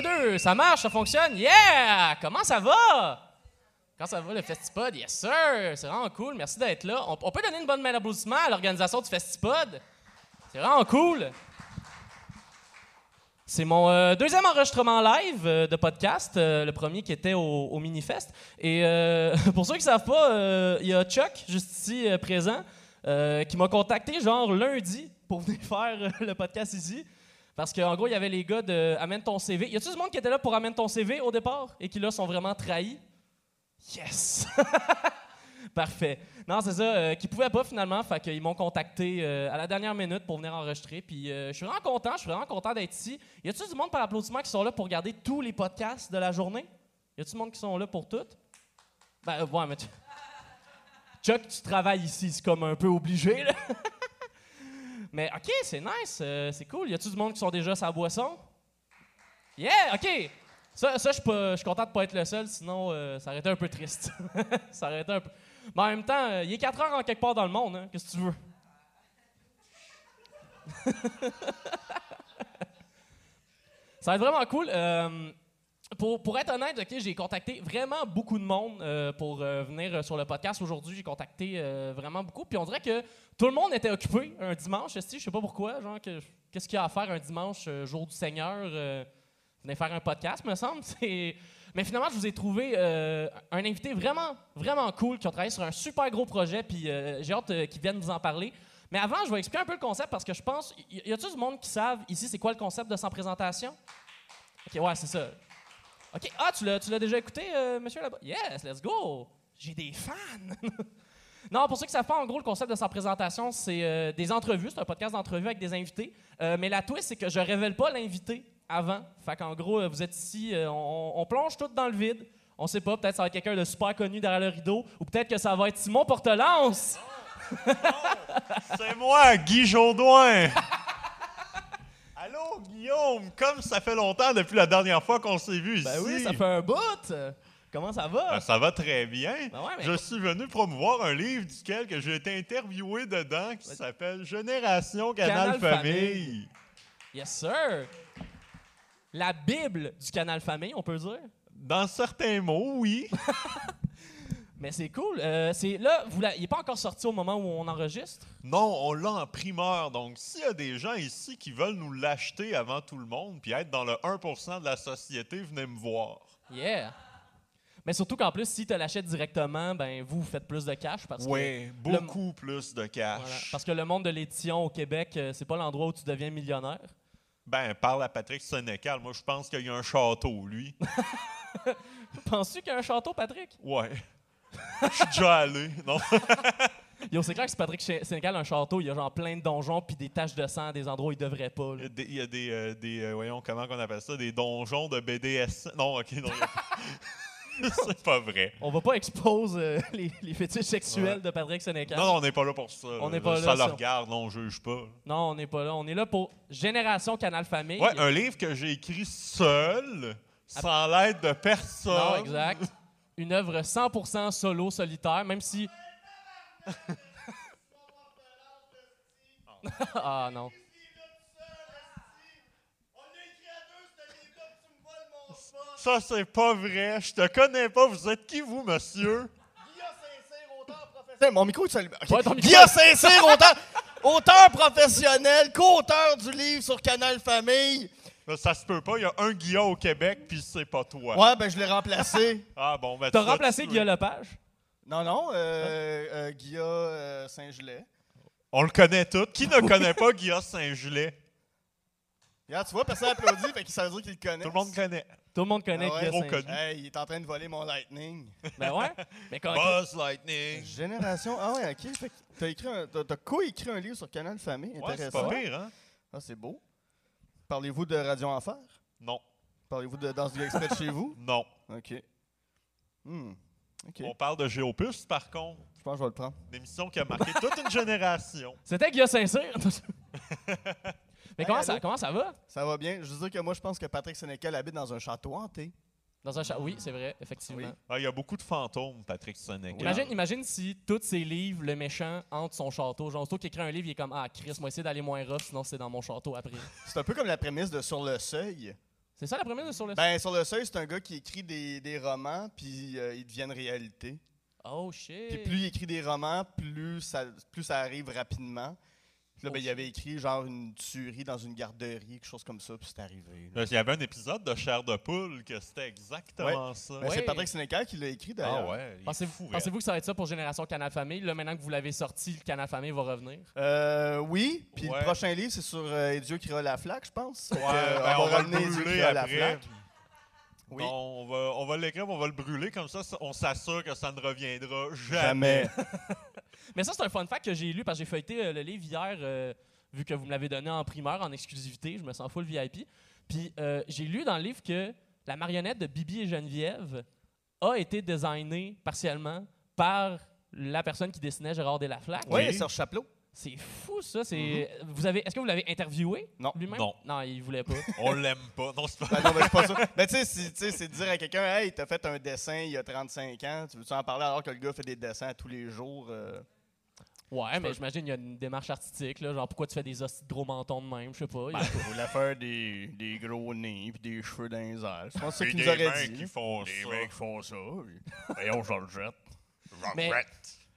d'un, deux, ça marche, ça fonctionne. Yeah! Comment ça va? Comment ça va le Festipod? Yes, sir! C'est vraiment cool. Merci d'être là. On, peut donner une bonne main d'applaudissement à l'organisation du Festipod. C'est vraiment cool. C'est mon euh, deuxième enregistrement live euh, de podcast, euh, le premier qui était au, au Minifest. Et pour ceux qui ne savent pas, il y a Chuck, juste ici présent, qui m'a contacté genre lundi pour venir faire le podcast ici. Parce qu'en gros, il y avait les gars de Amène ton CV. Y a-tu du monde qui était là pour Amène ton CV au départ? Et qui là sont vraiment trahis? Yes! Parfait. Non, c'est ça, euh, qui pouvaient pas finalement, fait qu'ils m'ont contacté euh, à la dernière minute pour venir enregistrer. Puis euh, je suis vraiment content, je suis vraiment content d'être ici. Y a-tu du monde par applaudissement qui sont là pour regarder tous les podcasts de la journée? Y a-tu du monde qui sont là pour tout? Ben, euh, ouais, mais tu... Chuck, tu travailles ici, c'est comme un peu obligé, là. mais OK, c'est nice, euh, c'est cool. Y a-tu du monde qui sont déjà sa boisson? Yeah, OK. Ça, ça je suis content de pas être le seul, sinon euh, ça aurait été un peu triste. ça aurait été un peu... Mais en même temps, euh, il est 4 heures en quelque part dans le monde, hein. Qu'est-ce que tu veux? ça va être vraiment cool. Pour, être honnête, ok, j'ai contacté vraiment beaucoup de monde euh, pour euh, venir euh, sur le podcast aujourd'hui. J'ai contacté vraiment beaucoup. Puis on dirait que tout le monde était occupé un dimanche. Je sais pas pourquoi. Genre, que- qu'est-ce qu'il y a à faire un dimanche, jour du Seigneur? venez faire un podcast, me semble. Mais finalement, je vous ai trouvé un invité vraiment, vraiment cool qui a travaillé sur un super gros projet. Puis j'ai hâte qu'il vienne vous en parler. Mais avant, je vais expliquer un peu le concept parce que je pense. Y, y a-t-il du monde qui savent ici c'est quoi le concept de sans présentation? Ok, ouais, c'est ça. OK. Ah, tu l'as, tu l'as déjà écouté, euh, monsieur là-bas? Yes, let's go! J'ai des fans! non, pour ceux qui savent pas, en gros, le concept de sa présentation, c'est euh, des entrevues. C'est un podcast d'entrevues avec des invités. Euh, mais la twist, c'est que je révèle pas l'invité avant. Fait qu'en gros, vous êtes ici, on, on plonge tout dans le vide. On sait pas, peut-être ça va être quelqu'un de super connu derrière le rideau, ou peut-être que ça va être Simon Portelance! C'est moi, Guy Jodoin! Allô, Guillaume! Comme ça fait longtemps depuis la dernière fois qu'on s'est vu ici. Ben oui, ça fait un bout! Comment ça va? Ben, ça va très bien. Ben ouais, mais- Je suis venu promouvoir un livre duquel que j'ai été interviewé dedans qui s'appelle Génération Canal, Canal Famille. Famille. Yes, sir! La Bible du Canal Famille, on peut dire? Dans certains mots, oui. Mais c'est cool. Euh, c'est là, vous il n'est pas encore sorti au moment où on enregistre? Non, on l'a en primeur. Donc, s'il y a des gens ici qui veulent nous l'acheter avant tout le monde puis être dans le 1% de la société, venez me voir. Yeah. Mais surtout qu'en plus, si tu l'achètes directement, ben vous, vous faites plus de cash parce que Oui, beaucoup plus de cash. voilà, parce que le monde de l'édition au Québec, euh, c'est pas l'endroit où tu deviens millionnaire. Ben, parle à Patrick Sénécal. Moi, je pense qu'il y a un château, lui. Penses-tu qu'il y a un château, Patrick? Ouais. Je suis déjà allé. Non? Yo, c'est clair que si Patrick Sénégal un château, il y a genre plein de donjons puis des taches de sang des endroits où il devrait pas. Il y là. a des, il y a des, euh, des, euh, voyons, comment qu'on appelle ça? Des donjons de BDS. Non, OK, non. C'est pas vrai. On va pas exposer euh, les, les fétiches sexuels Ouais. de Patrick Sénécal. Non, non, on n'est pas là pour ça. On n'est pas Ça là, le ça. regarde, non, on juge pas. Non, on n'est pas là. On est là pour Génération Canal Famille. Ouais, un livre que j'ai écrit seul, sans l'aide de personne. Non, exact. Une œuvre 100% solo, solitaire, même si. ah non. Ça, c'est pas vrai. Je te connais pas. Vous êtes qui, vous, monsieur? Mon micro, micro- Guillaume Saint-Cyr, auteur, auteur professionnel, co-auteur du livre sur Canal Famille. Ça se peut pas. Il y a un Guillaume au Québec, puis c'est pas toi. Ouais, ben je l'ai remplacé. Ah bon, ben T'as remplacé. Guillaume Lepage? Non, non, euh, euh, Guillaume euh, Saint-Gelais. On le connaît tous. Qui ne connaît pas Guillaume Saint-Gelais? Regarde, tu vois, personne applaudit, fait que ça veut dire qu'il le connaît. Tout le monde connaît. Tout le monde connaît Ah ouais, Guillaume. Hey, il est en train de voler mon Lightning. Ben ouais. Mais quand Buzz Lightning. Génération. Ah ouais, ok. Fait que t'as écrit un- t'as- t'as co-écrit un livre sur Canal Famille. Ouais, c'est Intéressant. pas pire, hein? Ah, c'est beau. Parlez-vous de Radio Enfer? Non. Parlez-vous de Danse du exprès de chez vous? Non. Ok. Hmm. Ok. On parle de Géopus, par contre. Je pense que je vais le prendre. Une émission qui a marqué toute une génération. C'était Guillaume Saint-Cyr. Mais comment, allô? ça, comment ça va? Ça va bien. Je veux dire que moi, je pense que Patrick Sénécal habite dans un château hanté. Dans un chat. Oui, c'est vrai, effectivement. Oui. Ah, Il y a beaucoup de fantômes, Patrick Sénécal. Imagine, imagine si tous ses livres, le méchant, entre son château. Genre, qu'il écrit un livre, il est comme Ah, Chris, moi, essayer d'aller moins rough, sinon c'est dans mon château après. C'est un peu comme la prémisse de Sur le seuil. C'est ça la première de sur le Ben, sur le seuil, c'est un gars qui écrit des, des romans, puis euh, ils deviennent réalité. Oh shit. Puis plus il écrit des romans, plus ça, plus ça arrive rapidement. Puis là, ben, il avait écrit genre une tuerie dans une garderie, quelque chose comme ça, puis c'est arrivé. là. Là, Il y avait un épisode de Chair de poule que c'était exactement ça. Ben, Ouais. C'est Patrick Sénécal qui l'a écrit Ah d'ailleurs. ouais, il est Pensez- fou, Pensez-vous que ça va être ça pour Génération Canal Famille? Là, maintenant que vous l'avez sorti, le Canal Famille va revenir? Euh, oui, puis Ouais. le prochain livre, c'est sur euh, Dieu qui la flaque, je pense. Ouais, euh, ben, on va Et Dieu brûler criera la flaque. Oui. On va, on va l'écrire, on va le brûler, comme ça, ça- on s'assure que ça ne reviendra Jamais. jamais. Mais ça, c'est un fun fact que j'ai lu parce que j'ai feuilleté euh, le livre hier, euh, vu que vous me l'avez donné en primeur, en exclusivité. Je me sens full VIP. Puis euh, j'ai lu dans le livre que la marionnette de Bibi et Geneviève a été designée partiellement par la personne qui dessinait Gérard Delaflaque. Oui. Serge Chaplot. C'est fou, ça. C'est... vous avez... Est-ce que vous l'avez interviewé Non. lui-même? Non. Non, il voulait pas. On l'aime pas. Non, c'est pas. Ben non, mais c'est pas ça. Ben, tu sais, c'est- tu sais, c'est de dire à quelqu'un, hey, t'as fait un dessin il y a 35 ans, tu veux-tu en parler alors que le gars fait des dessins tous les jours? euh? Ouais, mais j'imagine qu'il y a une démarche artistique. Là, genre, pourquoi tu fais des hosties de gros mentons de même? Je sais pas. il Ben, voulait faire des, des gros nez puis des cheveux dans les airs. Je pense que c'est qu'il des nous aurait dit. qui font Des ça. mecs qui font ça. Voyons, je le jette. Mais-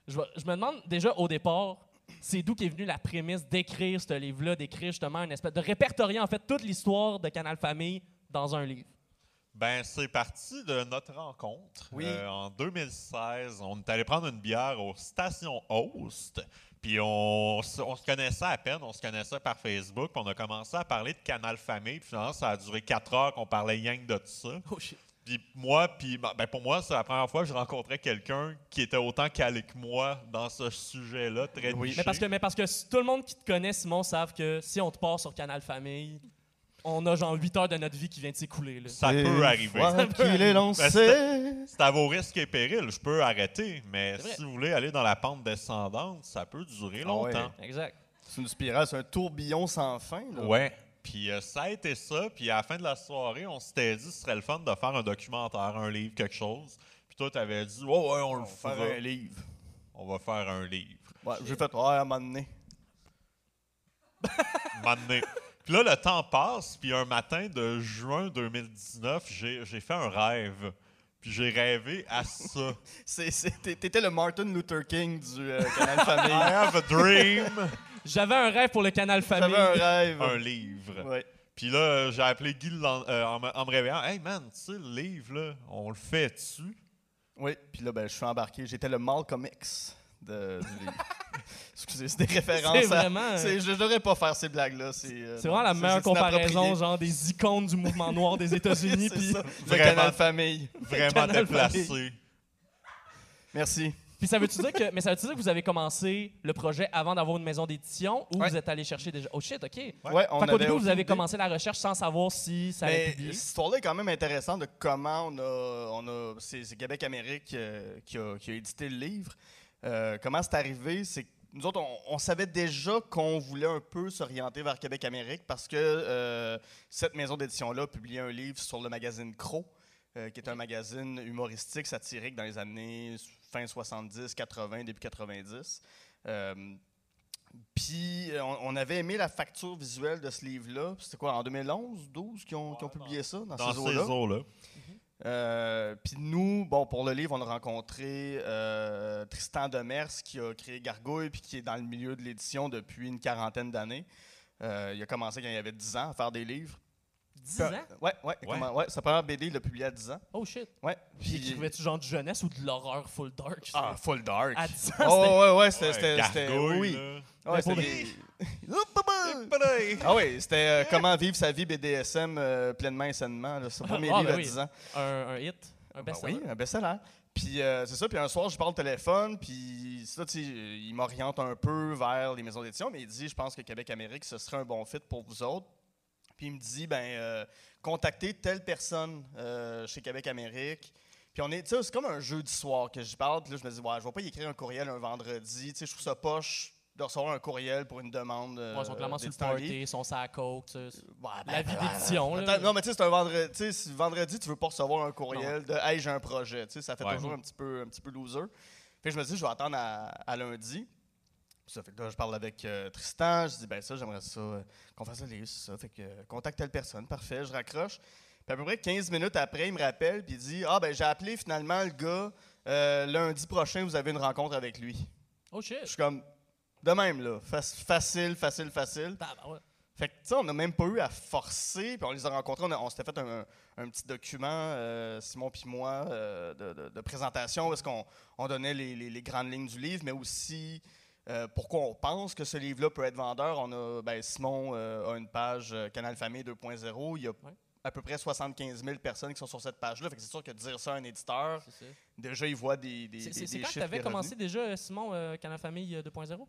Je, vais- je me demande déjà au départ, c'est d'où qu'est venue la prémisse d'écrire ce livre-là, d'écrire justement une espèce de répertorier en fait toute l'histoire de Canal Famille dans un livre. Ben, c'est parti de notre rencontre. Oui. Euh, en 2016, on est allé prendre une bière aux stations Host. Puis on, se- on se connaissait à peine, on se connaissait par Facebook. Puis on a commencé à parler de Canal Famille. Puis finalement, ça a duré quatre heures qu'on parlait que de ça. Oh shit. Puis moi, puis ben, ben, pour moi, c'est la première fois que je rencontrais quelqu'un qui était autant calé que moi dans ce sujet-là, très Oui. niché. Mais parce que, mais parce que tout le monde qui te connaît, Simon, savent que si on te part sur Canal Famille, on a genre 8 heures de notre vie qui vient de s'écouler. là. ça peut arriver. Voilà qu'il est lancé. C'est à vos risques et périls. Je peux arrêter, mais si vous voulez aller dans la pente descendante, ça peut durer Ah ouais. longtemps. Exact. C'est une spirale, c'est un tourbillon sans fin. Là. Ouais. Puis euh, ça a été ça. Puis à la fin de la soirée, on s'était dit ce serait le fun de faire un documentaire, un livre, quelque chose. Puis toi, t'avais dit, oh, ouais, on, On le va faire fera. un livre. On va faire un livre. Ouais, j'ai fait, ouais, à un moment donné. Puis là, le temps passe. Puis un matin de juin 2019, j'ai fait un rêve. Puis j'ai rêvé à ça. C'est- c'est- t'é- T'étais le Martin Luther King du euh, Canal I Famille. have a dream. J'avais un rêve pour le Canal Famille. J'avais un rêve. un livre. Ouais. Puis là, euh, j'ai appelé Guy euh, en, me- en me réveillant. Hey man, tu sais, le livre, là, on le fait dessus. Oui, puis là, ben, je suis embarqué. J'étais le Malcolm X de, du livre. Excusez, c'est des références. C'est à- vraiment- c'est- Je ne devrais pas faire ces blagues-là. C'est euh, C'est vraiment la c'est- meilleure c'est comparaison, genre des icônes du mouvement noir des États-Unis. C'est puis ça, le Vraiment. Canal Famille. Vraiment Canal déplacé. Merci. Puis ça veut-tu dire que, mais ça veut dire que vous avez commencé le projet avant d'avoir une maison d'édition ou Ouais. vous êtes allé chercher déjà? Oh shit, ok. Ouais, on fait qu'au début vous avez idée. commencé la recherche sans savoir si ça allait Mais publier. cette histoire-là est quand même intéressante de comment on a. On a c'est c'est Québec Amérique euh, qui, a, qui a édité le livre. Euh, comment c'est arrivé? C'est nous autres, on, on savait déjà qu'on voulait un peu s'orienter vers Québec Amérique parce que euh, cette maison d'édition-là publiait un livre sur le magazine Crow, euh, qui est un magazine humoristique, satirique dans les années fin 70, 80, début 90. Euh, puis euh, on, on avait aimé la facture visuelle de ce livre-là. C'était quoi, en 2011, 12 qui ont, publié ça dans, Dans ces ces eaux-là? Euh, Puis nous, bon, pour le livre, on a rencontré euh, Tristan Demers qui a créé Gargouille puis qui est dans le milieu de l'édition depuis une quarantaine d'années. Euh, il a commencé quand il avait 10 ans à faire des livres. 10 ans? Ouais, ouais, comment- ouais, sa première BD, il l'a publié à 10 ans. Oh shit. Ouais. Puis écrivais-tu genre du jeunesse ou de l'horreur full dark? Ah, full dark. À 10 ans, Oh, ouais, ouais, c'était. Ouais, c'était- oui. là. Ouais, c'était des- Ah oui, c'était euh, comment vivre sa vie BDSM euh, pleinement et sainement. là. C'est le premier Ah, livre ben à oui. 10 ans. Un, un hit, un Ben best oui, un best-seller. Puis euh, c'est ça, puis un soir, je parle au téléphone, puis ça, tu sais, il m'oriente un peu vers les maisons d'édition, mais il dit, je pense que Québec-Amérique, ce serait un bon fit pour vous autres. Puis il me dit, ben, euh, contactez telle personne euh, chez Québec-Amérique. Puis on est, tu sais, c'est comme un jeudi soir que je parle, puis là, je me dis, ouais, je vais pas y écrire un courriel un vendredi, tu sais, je trouve ça poche de recevoir un courriel pour une demande. Ouais, ils sont clairement sur le party, ils sont sur la coke. Ouais, ben, La vie ben, d'édition, ben, Non, mais tu sais, c'est un vendredi. Tu vendredi, tu veux pas recevoir un courriel de Hey, j'ai un projet. Tu sais, ça fait Ouais. toujours un petit peu, un petit peu loser. Que je me dis, je vais attendre à, à lundi. Ça fait que là, je parle avec euh, Tristan. Je dis, ben ça, j'aimerais ça, euh, qu'on fasse un livre, c'est ça. Fait que euh, contacte telle personne. Parfait, je raccroche. Puis à peu près 15 minutes après, il me rappelle, puis il dit Ah, ben j'ai appelé finalement le gars, lundi prochain, vous avez une rencontre avec lui. Oh shit. Je suis comme, de même, là. Fac- facile, facile, facile. Tabarouette. Fait que, tu sais, on n'a même pas eu à forcer, puis on les a rencontrés, on, s'était fait un, un petit document, Simon puis moi, de, de- de présentation, où est-ce qu'on on donnait les, les- les grandes lignes du livre, mais aussi euh, pourquoi on pense que ce livre-là peut être vendeur? On a, ben, Simon euh, a une page euh, Canal Famille 2.0, il y a à peu près 75 000 personnes qui sont sur cette page-là, fait que c'est sûr que dire ça à un éditeur, déjà, il voit des, des, C'est- des, C'est quand t'avais des commencé déjà, Simon, euh, Canal Famille euh, 2.0?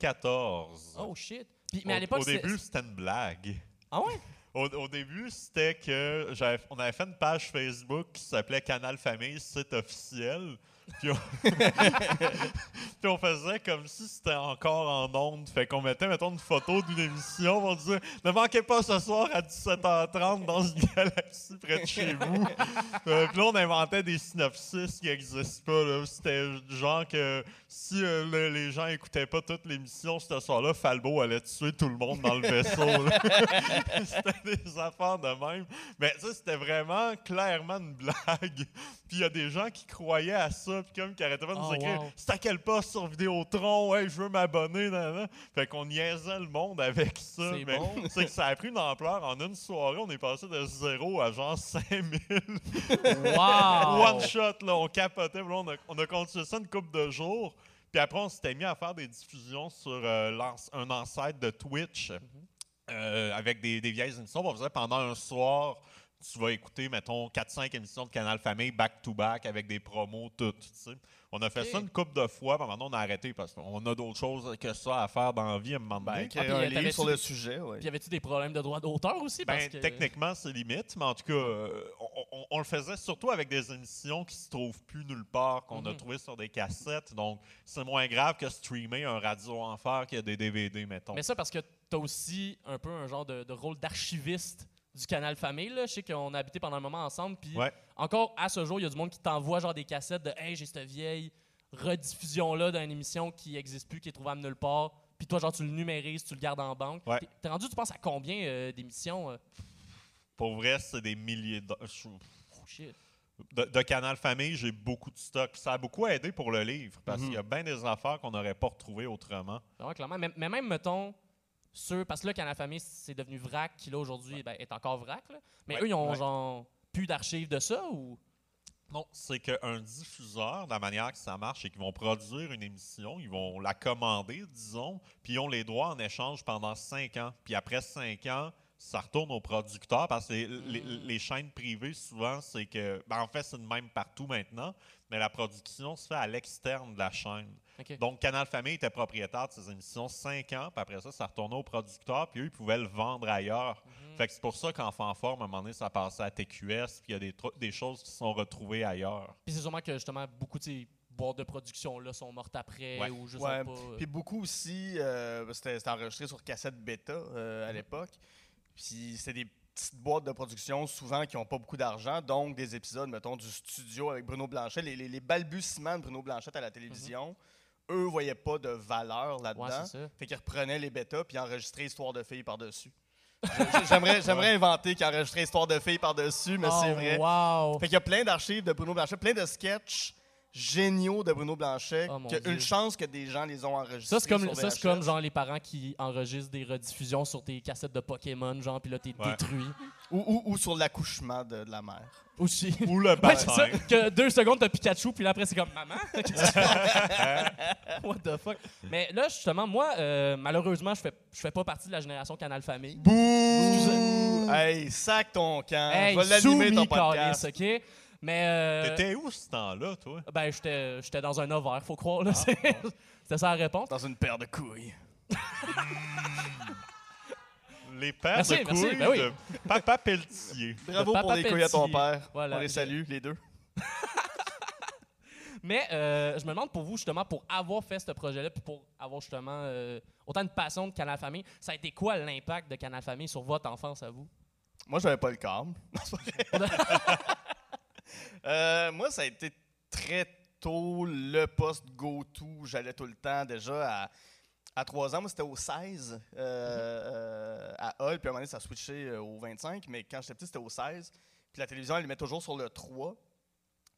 2014. Oh shit. Puis, mais à Au- l'époque, au début, c'était une blague. Ah ouais? Au, au début, c'était que j'avais- on avait fait une page Facebook qui s'appelait Canal Famille, site officiel. Puis on, faisait comme si c'était encore en onde. Fait qu'on mettait, mettons, une photo d'une émission. On disait Ne manquez pas ce soir à 17h30 dans une galaxie près de chez vous. Euh, puis là, on inventait des synopsis qui n'existent pas. C'était genre que si euh, le- les gens écoutaient pas toute l'émission ce soir-là, Falbo allait tuer tout le monde dans le vaisseau. c'était des affaires de même. Mais ça, c'était vraiment clairement une blague. Puis il y a des gens qui croyaient à ça, puis comme qui arrêtaient pas de nous Oh, écrire wow. C'est à quel poste sur Vidéotron Hey, je veux m'abonner. Fait qu'on niaisait le monde avec ça. C'est mais bon. c'est que ça a pris une ampleur. En une soirée, on est passé de zéro à genre 5000. Wow! One shot, là, on capotait. là, on, a, on a continué ça une couple de jours. Puis après, on s'était mis à faire des diffusions sur euh, un ancêtre de Twitch euh, avec des, des vieilles émissions. On faisait pendant un soir, tu vas écouter, mettons, 4-5 émissions de Canal Famille back-to-back avec des promos, tout. tu sais. On a fait ça une couple de fois, puis maintenant on a arrêté parce qu'on a d'autres choses que ça à faire dans la vie à un moment Ben, donné. écrire puis, un euh, livre sur le sujet, ouais. Puis y avait-tu des problèmes de droit d'auteur aussi? Ben, Parce que... techniquement, c'est limite, mais en tout cas, euh, on, on- on le faisait surtout avec des émissions qui se trouvent plus nulle part, qu'on a Mhm. trouvées sur des cassettes. Donc, c'est moins grave que streamer un radio enfer qui a des DVD, mettons. Mais ça, parce que t'as aussi un peu un genre de, de rôle d'archiviste du canal Famille. Là. Je sais qu'on a habité pendant un moment ensemble. Puis Ouais. encore à ce jour, il y a du monde qui t'envoie genre des cassettes de Hey, j'ai cette vieille rediffusion-là d'une émission qui n'existe plus, qui est trouvable nulle part. Puis toi, genre, tu le numérises, tu le gardes en banque. Ouais. T'es- rendu, tu penses à combien euh, d'émissions euh? Pour vrai, c'est des milliers de, Oh shit. de, de Canal Famille, j'ai beaucoup de stock. Ça a beaucoup aidé pour le livre, parce Mhm. qu'il y a bien des affaires qu'on n'aurait pas retrouvées autrement. Ben ouais, clairement. Mais, mais même, mettons, ceux. Parce que là, Canal Famille, c'est devenu vrac, qui là, aujourd'hui, ben, est encore vrac. là. Mais Ouais, eux, ils ont ouais. genre plus d'archives de ça ou? Non, c'est qu'un diffuseur, de la manière que ça marche, c'est qu'ils vont produire une émission, ils vont la commander, disons, puis ils ont les droits en échange pendant cinq ans. Puis après cinq ans, ça retourne au producteur parce que les, les- les chaînes privées, souvent, c'est que. ben, en fait, c'est de même partout maintenant, mais la production se fait à l'externe de la chaîne. Donc, Canal Famille était propriétaire de ces émissions cinq ans, puis après ça, ça retournait au producteur, puis eux, ils pouvaient le vendre ailleurs. Mhm. Fait que c'est pour ça qu'Enfant Forme, à un moment donné, ça passait à TQS, puis il y a des, tro- des choses qui sont retrouvées ailleurs. Puis c'est sûrement que justement, beaucoup de ces boîtes de production-là sont mortes après Ouais. ou je Ouais, sais pas. Puis beaucoup aussi, euh, c'était c'était enregistré sur cassette bêta euh, à l'époque. Puis c'était des petites boîtes de production, souvent qui n'ont pas beaucoup d'argent, donc des épisodes, mettons, du studio avec Bruno Blanchet. Les, les- les balbutiements de Bruno Blanchet à la télévision, eux voyaient pas de valeur Ouais, là-dedans. c'est ça. fait qu'ils reprenaient les bêtas puis enregistraient Histoire de filles par-dessus. J'aimerais j'aimerais inventer qu'ils enregistraient Histoire de filles par-dessus, mais c'est Oh, vrai. Wow! Fait qu'il y a plein d'archives de Bruno Blanchet, plein de sketchs géniaux de Bruno Blanchet, Oh, mon qu'il y a Dieu. une chance que des gens les ont enregistrés. Ça, c'est comme, sur ça, c'est comme genre les parents qui enregistrent des rediffusions sur tes cassettes de Pokémon, genre, puis là, t'es Ouais. détruit. Ou, ou- ou sur l'accouchement de, de la mère. Aussi. Ou le Ouais, c'est ça. Que deux secondes, t'as Pikachu, puis là, après, c'est comme maman? Que? What the fuck? Mais là, justement, moi, euh, malheureusement, je fais, je fais pas partie de la génération Canal Famille. Bouh! Hey, sac ton camp. Hey, je vais l'animer ton podcast. OK? Mais. euh, T'étais où ce temps-là, toi? ben, j'étais j'étais dans un ovaire, faut croire. là. C'est- C'était ça la réponse. Dans une paire de couilles. Les paires Merci, de merci, couilles ben oui. de Papa Pelletier. Bravo Papa pour les couilles à ton père. Voilà. On les salue, les deux. Mais euh, je me demande pour vous, justement, pour avoir fait ce projet-là, puis pour avoir justement euh, autant de passion de Canal Famille, ça a été quoi l'impact de Canal Famille sur votre enfance à vous? Moi, j'avais pas le câble. Non, c'est pas vrai. Euh, moi, ça a été très tôt le poste go-to. J'allais tout le temps déjà à. À 3 ans, moi, c'était au 16 euh, euh, à Hull. Puis à un moment donné, ça a switché au 25. Mais quand j'étais petit, c'était au 16. Puis la télévision, elle allumait toujours sur le 3.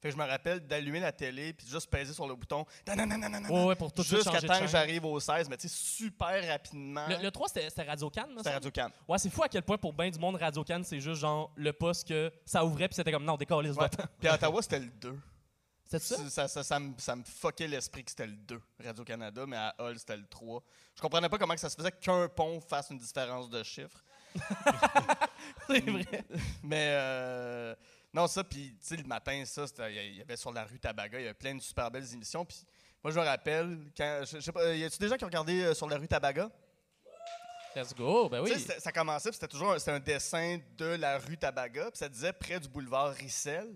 Fait que je me rappelle d'allumer la télé puis de juste peser sur le bouton. Ouais, ouais, pour tout Jusqu'à temps que j'arrive au 16, mais tu sais, super rapidement. Le, le 3, c'était Radio Can, C'était Radio Can. Ouais, c'est fou à quel point pour bien du monde, Radio Can, c'est juste genre le poste que ça ouvrait, puis c'était comme non, décolle les Ouais. Puis à Ottawa, c'était le 2. C'était ça? Ça, ça, ça, me, ça me fuckait l'esprit que c'était le 2, Radio-Canada, mais à Hull, c'était le 3. Je comprenais pas comment que ça se faisait qu'un pont fasse une différence de chiffres. c'est vrai. Mais euh, non, ça, puis tu sais, le matin, ça, il y avait sur la rue Tabaga, il y avait plein de super belles émissions. Puis moi, je me rappelle, quand, je, je sais pas, y a-tu des gens qui ont regardé euh, sur la rue Tabaga? Let's go, ben Tu oui. sais, ça commençait, puis c'était toujours un, un dessin de la rue Tabaga, puis ça disait près du boulevard Rissel,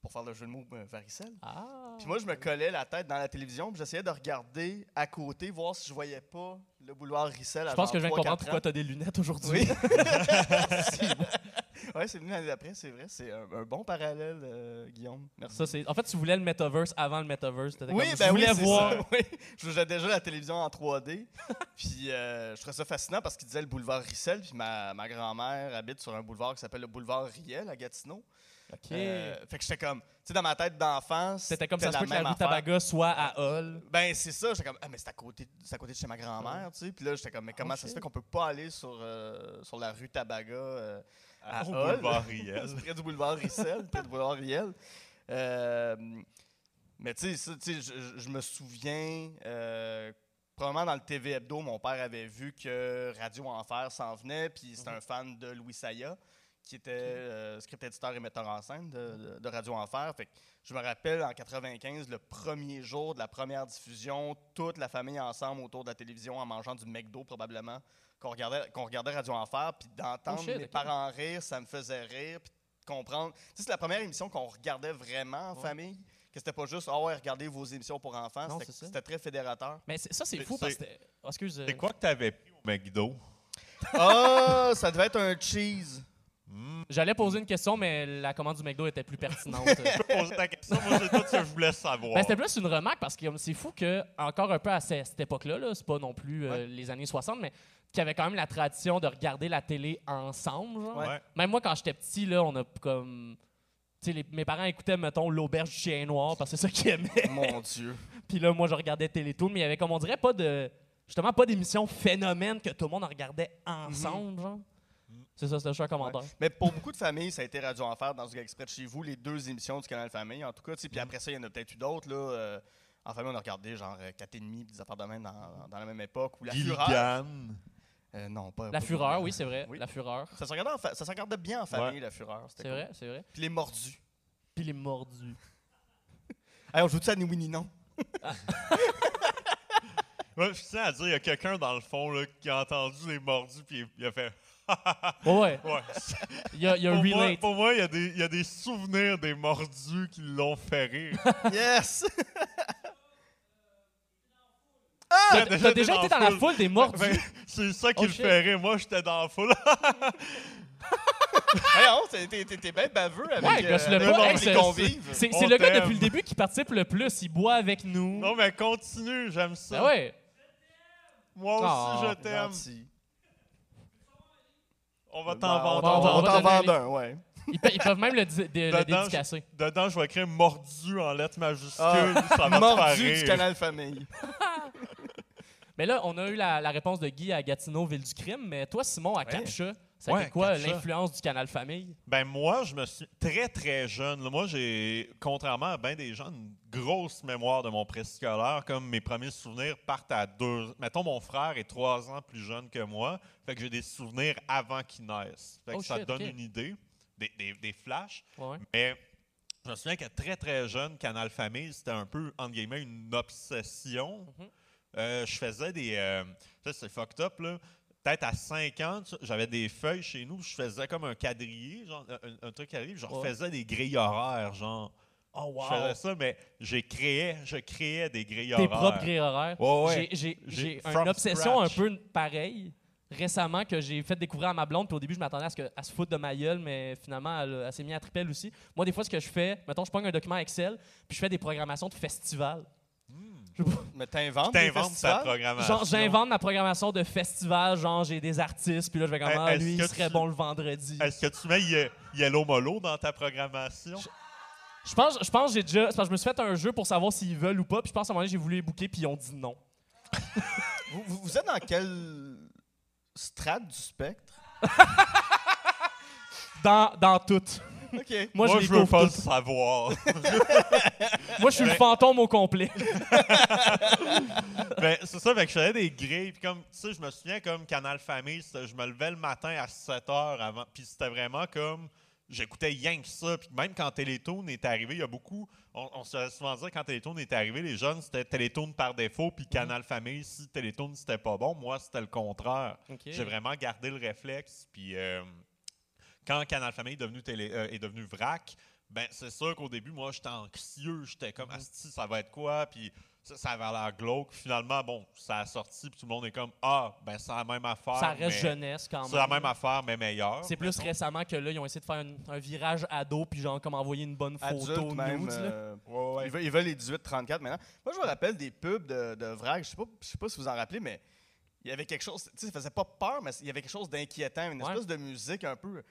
pour faire le jeu de mots euh, Rissel. Ah. Puis moi, je me collais la tête dans la télévision, puis j'essayais de regarder à côté, voir si je voyais pas le boulevard Rissel. Je pense que je viens de comprendre pourquoi tu as des lunettes aujourd'hui. Oui. ouais, c'est venu l'année d'après, c'est vrai. C'est un, un bon parallèle, euh, Guillaume. Merci. Ça. En fait, tu voulais le metaverse avant le metaverse. Oui, comme, ben je oui, voulais voir. ça. Oui. Je faisais déjà la télévision en 3D. puis euh, je trouvais ça fascinant parce qu'il disait le boulevard Rissel. Puis ma, ma grand-mère habite sur un boulevard qui s'appelle le boulevard Riel à Gatineau. OK. Euh, fait que j'étais comme, tu sais, dans ma tête d'enfant, C'était comme ça se peut que la rue. Tabaga soit à Hull. Ben, c'est ça. J'étais comme, ah, mais c'est à côté, à côté de chez ma grand-mère, tu sais. Puis là, j'étais comme, mais comment ça se fait qu'on peut pas aller sur, euh, sur la rue Tabaga euh, à Au Hull? boulevard Riel. Près du boulevard Rissel, près du boulevard Riel. Euh, mais tu sais, je, me souviens, euh, probablement dans le TV Hebdo, mon père avait vu que Radio Enfer s'en venait, puis c'était un fan de Louis Saya, qui était euh, script éditeur et metteur en scène de, de- de Radio Enfer. Fait que je me rappelle en 95, le premier jour de la première diffusion, toute la famille ensemble autour de la télévision en mangeant du McDo probablement, qu'on regardait, qu'on regardait Radio Enfer, puis d'entendre Oh shit, mes parents rire, ça me faisait rire, puis de comprendre. Tu sais, c'est la première émission qu'on regardait vraiment en Ouais. famille, que c'était pas juste « Ah ouais, regardez vos émissions pour enfants Non, C'était- très fédérateur. Mais c'est- ça, c'est fou parce que. oh, excuse. euh, C'est quoi que t'avais pris au McDo? Ah, ça devait être un cheese. J'allais poser une question, mais la commande du McDo était plus pertinente. Je peux poser ta question, moi c'est tout ce que je voulais savoir. Ben, c'était plus une remarque parce que c'est fou que, encore un peu à ce- cette époque-là, -là, c'est pas non plus euh, Ouais. les années 60, mais qu'il y avait quand même la tradition de regarder la télé ensemble. genre. Ouais. Même moi, quand j'étais petit, là, on a comme. Tu sais, les- mes parents écoutaient, mettons, l'auberge du chien noir parce que c'est ça qu'ils aimaient. Mon Dieu. Puis là, moi, je regardais Télétoon, mais il y avait, comme on dirait, pas de. Justement, pas d'émission phénomène que tout le monde regardait ensemble, genre. C'est ça, c'était juste un commentaire. Mais pour beaucoup de familles, ça a été Radio Enfer dans ce gars exprès de chez vous, les deux émissions du canal Famille, en tout cas. Puis après ça, il y en a peut-être eu d'autres. là. euh, en famille, on a regardé genre euh, 4 et demi, des affaires de même dans, dans la même époque. Ou La Fureur. Euh, non, pas. La pas Fureur, oui, c'est vrai. Oui. La Fureur. Ça se regardait, en fa- ça se regardait bien en famille, La Fureur. C'est cool. vrai, c'est vrai. Puis les mordus. Puis les mordus. Hey, on joue-tu à ni oui ni non? Ouais, je tiens à dire, il y a quelqu'un dans le fond là, qui a entendu les mordus puis il a fait Ouais, Ouais. il y a, il y a un pour, moi, relate. pour moi, il y, a des- il y a des souvenirs des mordus qui l'ont fait rire. Yes! T'as déjà t'as été déjà dans été la dans la foule. des mordus? Ben, c'est ça qui Oh, le fait rire. Moi, j'étais dans la foule. hey, on, t'es- bien baveux avec, Ouais, euh, avec pas. les convives. C'est le gars depuis le début qui participe le plus. Il boit avec nous. non, mais continue, j'aime ça. Ben ouais. Moi aussi, Ah, je t'aime. On va t'en vendre. va- on t'en un, ouais. Ils, pe- ils peuvent même le, di- de- le Dedans, dédicacer. Dedans, je vais écrire mordu en lettres majuscules. Ah, ça va te faire Mordu du rire. canal Famille. Mais là, on a eu la, la réponse de Guy à Gatineau, ville du crime. Mais toi, Simon, à Ouais. Capcha, ça a Ouais, été quoi l'influence du canal Famille? Ben moi, je me suis très très jeune. là, moi, j'ai, contrairement à bien des gens, une grosse mémoire de mon préscolaire. Comme mes premiers souvenirs partent à deux. Mettons, mon frère est trois ans plus jeune que moi. Fait que j'ai des souvenirs avant qu'il naisse. Fait que Oh ça shit, donne une idée, des, des- des flashs. Ouais. Mais je me souviens que très très jeune, Canal Famille, c'était un peu, entre guillemets, une obsession. Mhm. Euh, je faisais des. euh, ça, c'est fucked up, là. Peut-être à 5 ans, j'avais des feuilles chez nous, je faisais comme un quadrillé, genre un, un truc quadrillé, je Ouais. refaisais des grilles horaires, genre. Oh, wow. Je faisais ça, mais j'ai créé, je créais des grilles Tes horaires. propres grilles horaires? Ouais, ouais. J'ai- une obsession scratch. un peu pareille récemment que j'ai fait découvrir à ma blonde. Puis au début, je m'attendais à ce qu'elle se foute de ma gueule, mais finalement, elle, elle s'est mise à triper elle aussi. Moi, des fois, ce que je fais, mettons, je prends un document Excel, puis je fais des programmations de festivals. Mais t'inventes T'inventes ta programmation. Genre, j'invente ma programmation de festival, genre, j'ai des artistes, puis là, je vais comme, Hey, ah, est-ce lui, que il serait tu- bon le vendredi. Est-ce que tu mets Ye- Yellow Molo dans ta programmation? Je pense, je pense que j'ai déjà. c'est parce que je me suis fait un jeu pour savoir s'ils veulent ou pas, puis je pense à un moment donné, j'ai voulu les booker, puis ils ont dit non. Vous, vous- vous êtes dans quelle strate du spectre? Dans, dans toutes. Moi, je, veux pas le savoir. Moi, je suis le fantôme au complet. Ben, c'est ça, fait que je faisais des grilles. Puis comme, tu sais, je me souviens comme Canal Famille, je me levais le matin à 7 h avant. Puis c'était vraiment comme, j'écoutais rien que ça. Puis même quand Télétoon est arrivé, il y a beaucoup, on, on se fait souvent dire quand Télétoon est arrivé, les jeunes, c'était Télétoon par défaut. Puis Canal Famille, si Télétoon c'était pas bon, moi, c'était le contraire. J'ai vraiment gardé le réflexe. Puis euh, quand Canal Famille est devenu, télé, euh, est devenu vrac, ben c'est sûr qu'au début, moi, j'étais anxieux. J'étais comme, Asti, ça va être quoi? Puis ça, ça avait l'air glauque. Finalement, bon, ça a sorti. Puis tout le monde est comme, ah, ben c'est la même affaire. Ça reste mais- jeunesse quand même. C'est la même affaire, mais meilleure. C'est plus récemment que là, ils ont essayé de faire un, un virage ado, puis genre, comme envoyer une bonne photo Adulte même. euh, Ouais, ouais. Ils veulent, ils veulent les 18-34 maintenant. Moi, je me rappelle des pubs de, de Vrag. Je sais pas, je sais pas si vous en rappelez, mais il y avait quelque chose. Tu sais, ça faisait pas peur, mais il y avait quelque chose d'inquiétant, une Ouais. espèce de musique un peu.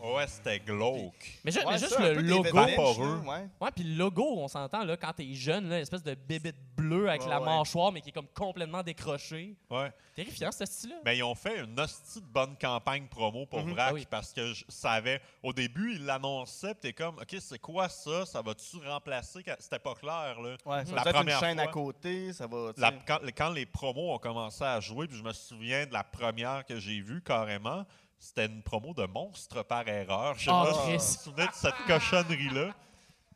Ouais, c'était glauque. Mais, ju- Ouais, mais juste ça, un le peu logo. Vaporeux. là, ouais. Ouais, puis le logo, on s'entend, là, quand t'es jeune, là, espèce de bébite bleu avec Ouais, la ouais. mâchoire, mais qui est comme complètement décroché. Ouais. Terrifiant, ce style-là. Mais ils ont fait une hostie de bonne campagne promo pour Mhm. Vrac Ah oui. parce que je savais. Au début, ils l'annonçaient, puis t'es comme, OK, c'est quoi ça? Ça va-tu remplacer? C'était pas clair, là? Ouais, ça La va être une première chaîne à fois. côté, ça va. tu La- sais. quand, quand les promos ont commencé à jouer, puis je me souviens de la première que j'ai vue carrément, c'était une promo de monstre par erreur. Je sais Ah, pas si de cette cochonnerie-là.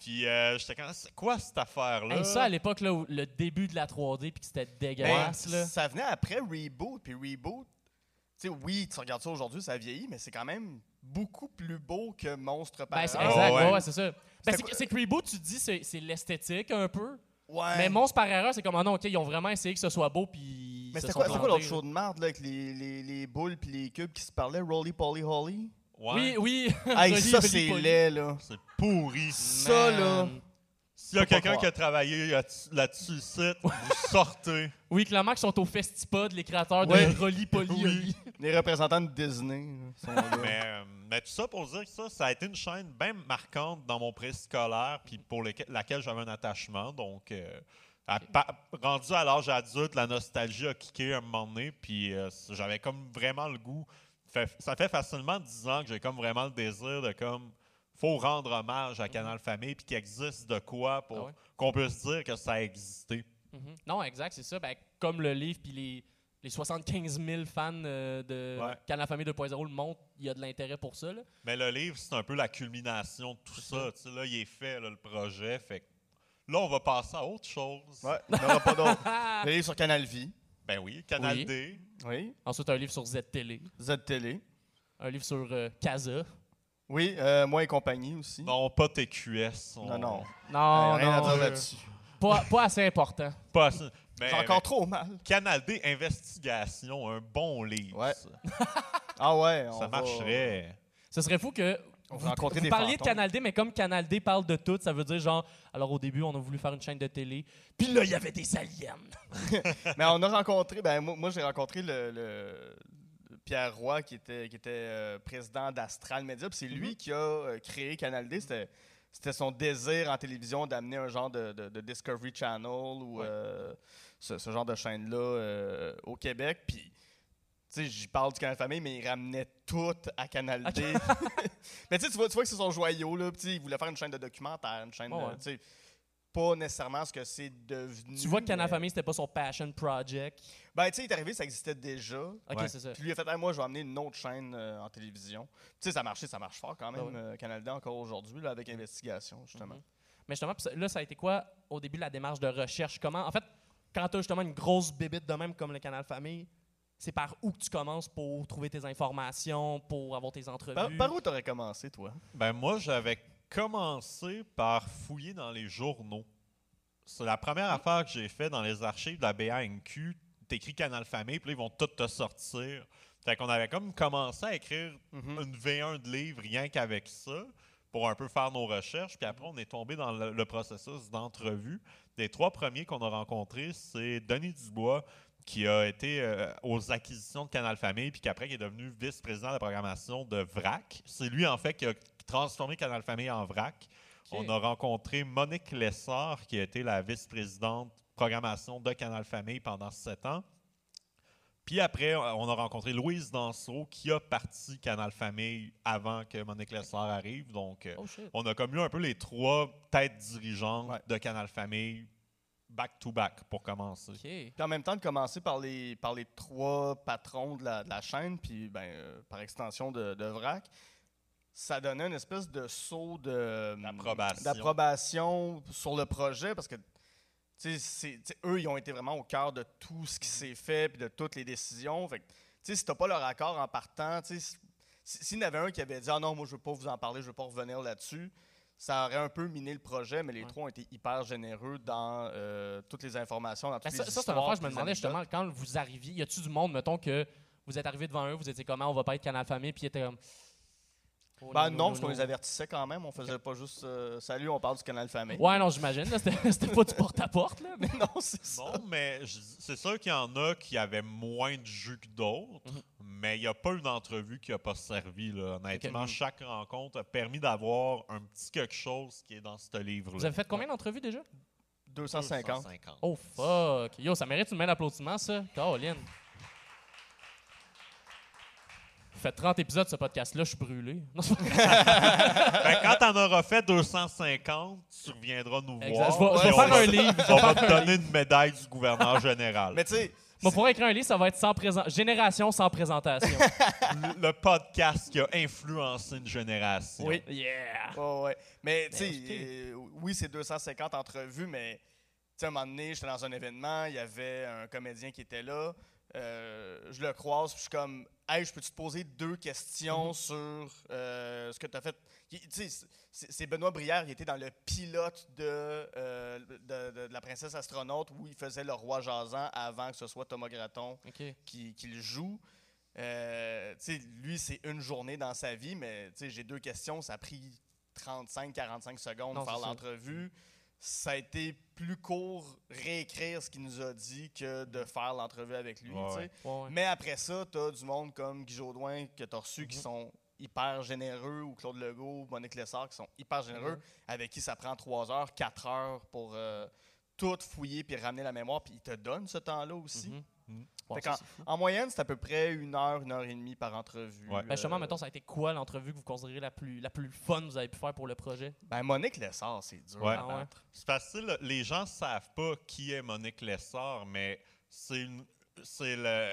Puis euh, j'étais comme, c'est quoi cette affaire-là? Hey, ça, à l'époque, le début de la 3D, puis que c'était Ben, dégueulasse, là. ça venait après Reboot, puis Reboot, tu sais, oui, tu regardes ça aujourd'hui, ça vieillit, mais c'est quand même beaucoup plus beau que Monstre par Ben, erreur. exact, ouais. ouais, ouais, c'est ça. Ben, c'est que- Reboot, tu te dis, c'est c'est l'esthétique un peu. Ouais. Mais Monstre par erreur, c'est comme, ah non, OK, ils ont vraiment essayé que ce soit beau, puis. Mais c'était quoi, quoi l'autre show de merde là, avec les, les, les boules puis les cubes qui se parlaient? Roly Poly Holly? Ouais, Oui, oui. Hey, Rolly, ça, Rolly, c'est Polly. laid, là. C'est pourri. Ça, là. S'il y a quelqu'un qui a travaillé là-dessus, ici, vous sortez. Oui, clairement, qu'ils sont au Festipod, les créateurs de. Rolly. Oui. Oli. Les représentants de Disney là, sont là. mais, euh, mais tout ça pour dire que ça, ça a été une chaîne bien marquante dans mon préscolaire, puis pour laquelle j'avais un attachement. Donc, euh, à pa- rendu à l'âge adulte, la nostalgie a kické un moment donné, puis euh, j'avais comme vraiment le goût. Fait- ça fait facilement 10 ans que j'ai comme vraiment le désir de comme. faut rendre hommage à Canal Famille, puis qu'il existe de quoi pour Ah ouais? qu'on puisse dire que ça a existé. Mhm. Non, exact, c'est ça. Ben, comme le livre, puis les, les 75 000 fans euh, de Ouais. Canal Famille 2.0 le montrent, il y a de l'intérêt pour ça. Là. Mais le livre, c'est un peu la culmination de tout ça. Là, il est fait, là, le projet. Fait que là, on va passer à autre chose. Ouais, il n'y en aura pas d'autres. Le livre sur Canal Vie. Ben oui, Canal Oui. D. Oui. Ensuite, un livre sur Z-Télé, Z-Télé. un livre sur euh, Casa. Oui, euh, moi et compagnie aussi. Non, pas TQS. on- non. non. Non, rien non, à dire là-dessus. pas, pas assez important. Pas assez. Mais, J'ai encore mais trop mal. Canal D Investigation, un bon livre. Ouais. ça. Ah ouais, on Ça va- marcherait. Ce serait fou que On vous, des parliez de. Canal D, mais comme Canal D parle de tout, ça veut dire genre, alors au début, on a voulu faire une chaîne de télé, puis là, il y avait des aliens. Mais on a rencontré, ben moi, moi, j'ai rencontré le, Pierre Roy qui était, qui était euh, président d'Astral Media. puis C'est lui Mhm. qui a euh, créé Canal D. C'était, c'était son désir en télévision d'amener un genre de, de- de Discovery Channel ou euh, ce, ce genre de chaîne-là euh, au Québec. Puis, sais, j'y parle du Canal Famille, mais il ramenait tout à Canal D. mais tu vois, tu vois que c'est son joyau. Là, puis tu sais, il voulait faire une chaîne de documentaire, une chaîne Ouais, de- pas nécessairement ce que c'est devenu. Tu vois que Canal mais- Famille, c'était pas son passion project? ben, tu sais, il est arrivé, ça existait déjà. Ok, Ouais. c'est ça. Puis lui a fait, Hey, moi, je vais amener une autre chaîne euh, en télévision. Tu sais, ça a marché, ça marche fort quand même, ouais. euh, Canal D encore aujourd'hui, là, avec Investigation, justement. Mhm. Mais justement, là, ça a été quoi au début de la démarche de recherche? Comment, en fait, quand tu as justement une grosse bébite de même comme le Canal Famille, c'est par où que tu commences pour trouver tes informations, pour avoir tes entrevues? Par, par où t'aurais commencé, toi? Ben moi, j'avais commencé par fouiller dans les journaux. C'est la première affaire que j'ai fait dans les archives de la BANQ. T'écris Canal Famille, puis là, ils vont tout te sortir. Fait qu'on avait comme commencé à écrire Mhm. une V1 de livre rien qu'avec ça. pour un peu faire nos recherches. Puis après, on est tombé dans le, le processus d'entrevue. Les trois premiers qu'on a rencontrés, c'est Denis Dubois, qui a été euh, aux acquisitions de Canal Famille, puis qu'après, qui est devenu vice-président de la programmation de VRAC. C'est lui, en fait, qui a transformé Canal Famille en VRAC. On a rencontré Monique Lessard, qui a été la vice-présidente programmation de Canal Famille pendant sept ans. Puis après, on a rencontré Louise Danseau, qui a parti Canal Famille avant que Monique Lessard arrive. Donc, euh, Oh on a comme eu un peu les trois têtes dirigeantes Ouais. de Canal Famille back-to-back pour commencer. Puis en même temps, de commencer par les, par les trois patrons de la, de la chaîne, puis ben, euh, par extension de, de VRAC, ça donnait une espèce de saut de, D'approbation. d'approbation sur le projet, parce que tu sais, c'est- tu sais, eux, ils ont été vraiment au cœur de tout ce qui s'est fait, puis de toutes les décisions. Fait que, tu sais, si tu pas leur accord en partant, tu sais, si- s'il y en avait un qui avait dit « Ah non, moi, je veux pas vous en parler, je veux pas revenir là-dessus », ça aurait un peu miné le projet, mais les Ouais. trois ont été hyper généreux dans euh, toutes les informations, dans Ben, toutes ça, les ça, c'est une histoires, affaire, je me demandais justement, quand vous arriviez, y a-tu du monde, mettons que vous êtes arrivé devant eux, vous étiez comment, on va pas être Canal Famille, puis ils étaient comme. Oh, Ben non, non, parce qu'on les avertissait quand même. On faisait pas juste euh, Salut, on parle du canal famille. Ouais, non, j'imagine. C'était pas du porte-à-porte, là. mais- non, c'est ça. Non, mais c'est sûr qu'il y en a qui avaient moins de jus que d'autres, Mhm. Mais il n'y a pas une entrevue qui n'a pas servi. Là. Honnêtement, chaque rencontre a permis d'avoir un petit quelque chose qui est dans ce livre-là. Vous avez fait combien d'entrevues déjà? 250. 250. Oh fuck. Yo, ça mérite une main d'applaudissement, ça. Caroline. Fait 30 épisodes ce podcast-là, je suis brûlé. Ben, quand t'en auras fait 250, tu reviendras nous Exact. voir. Je vais, je vais faire un livre. je vais On va te donner une médaille du gouverneur général. Mais tu sais, Moi, pour écrire un livre, ça va être sans présent... Génération sans présentation. le, le podcast qui a influencé une génération. Oui. yeah! Ouais. Mais, tu sais, euh, oui, c'est 250 entrevues, mais, tu sais, à un moment donné, j'étais dans un événement, il y avait un comédien qui était là. Euh, je le croise, puis je suis comme, hey, je peux te poser deux questions Mhm. sur euh, ce que tu as fait? Il- Tu sais, c'est- Benoît Brière, il était dans le pilote de, euh, de, de- de La Princesse Astronaute où il faisait le roi jasant avant que ce soit Thomas Graton qui, qui le joue. Lui, c'est une journée dans sa vie, mais j'ai deux questions. Ça a pris 35-45 secondes Non, de faire l'entrevue. Ça a été plus court réécrire ce qu'il nous a dit que de faire l'entrevue avec lui. Ouais, tu sais. ouais. Ouais, ouais. Mais après ça, tu as du monde comme Guy Jodoin que tu as reçu qui Mhm. sont hyper généreux, ou Claude Legault, ou Monique Lessard qui sont hyper généreux, Mhm. avec qui ça prend 3 heures, 4 heures pour euh, tout fouiller puis ramener la mémoire. Puis ils te donnent ce temps-là aussi. Mhm. Ça. En moyenne, c'est à peu près une heure, une heure et demie par entrevue. Ouais. Ben, justement, Euh, mettons, ça a été quoi l'entrevue que vous considérez la plus, la plus fun que vous avez pu faire pour le projet? Ben, Monique Lessard, c'est dur. Ouais. Ah ouais. C'est facile. Les gens savent pas qui est Monique Lessard, mais c'est le.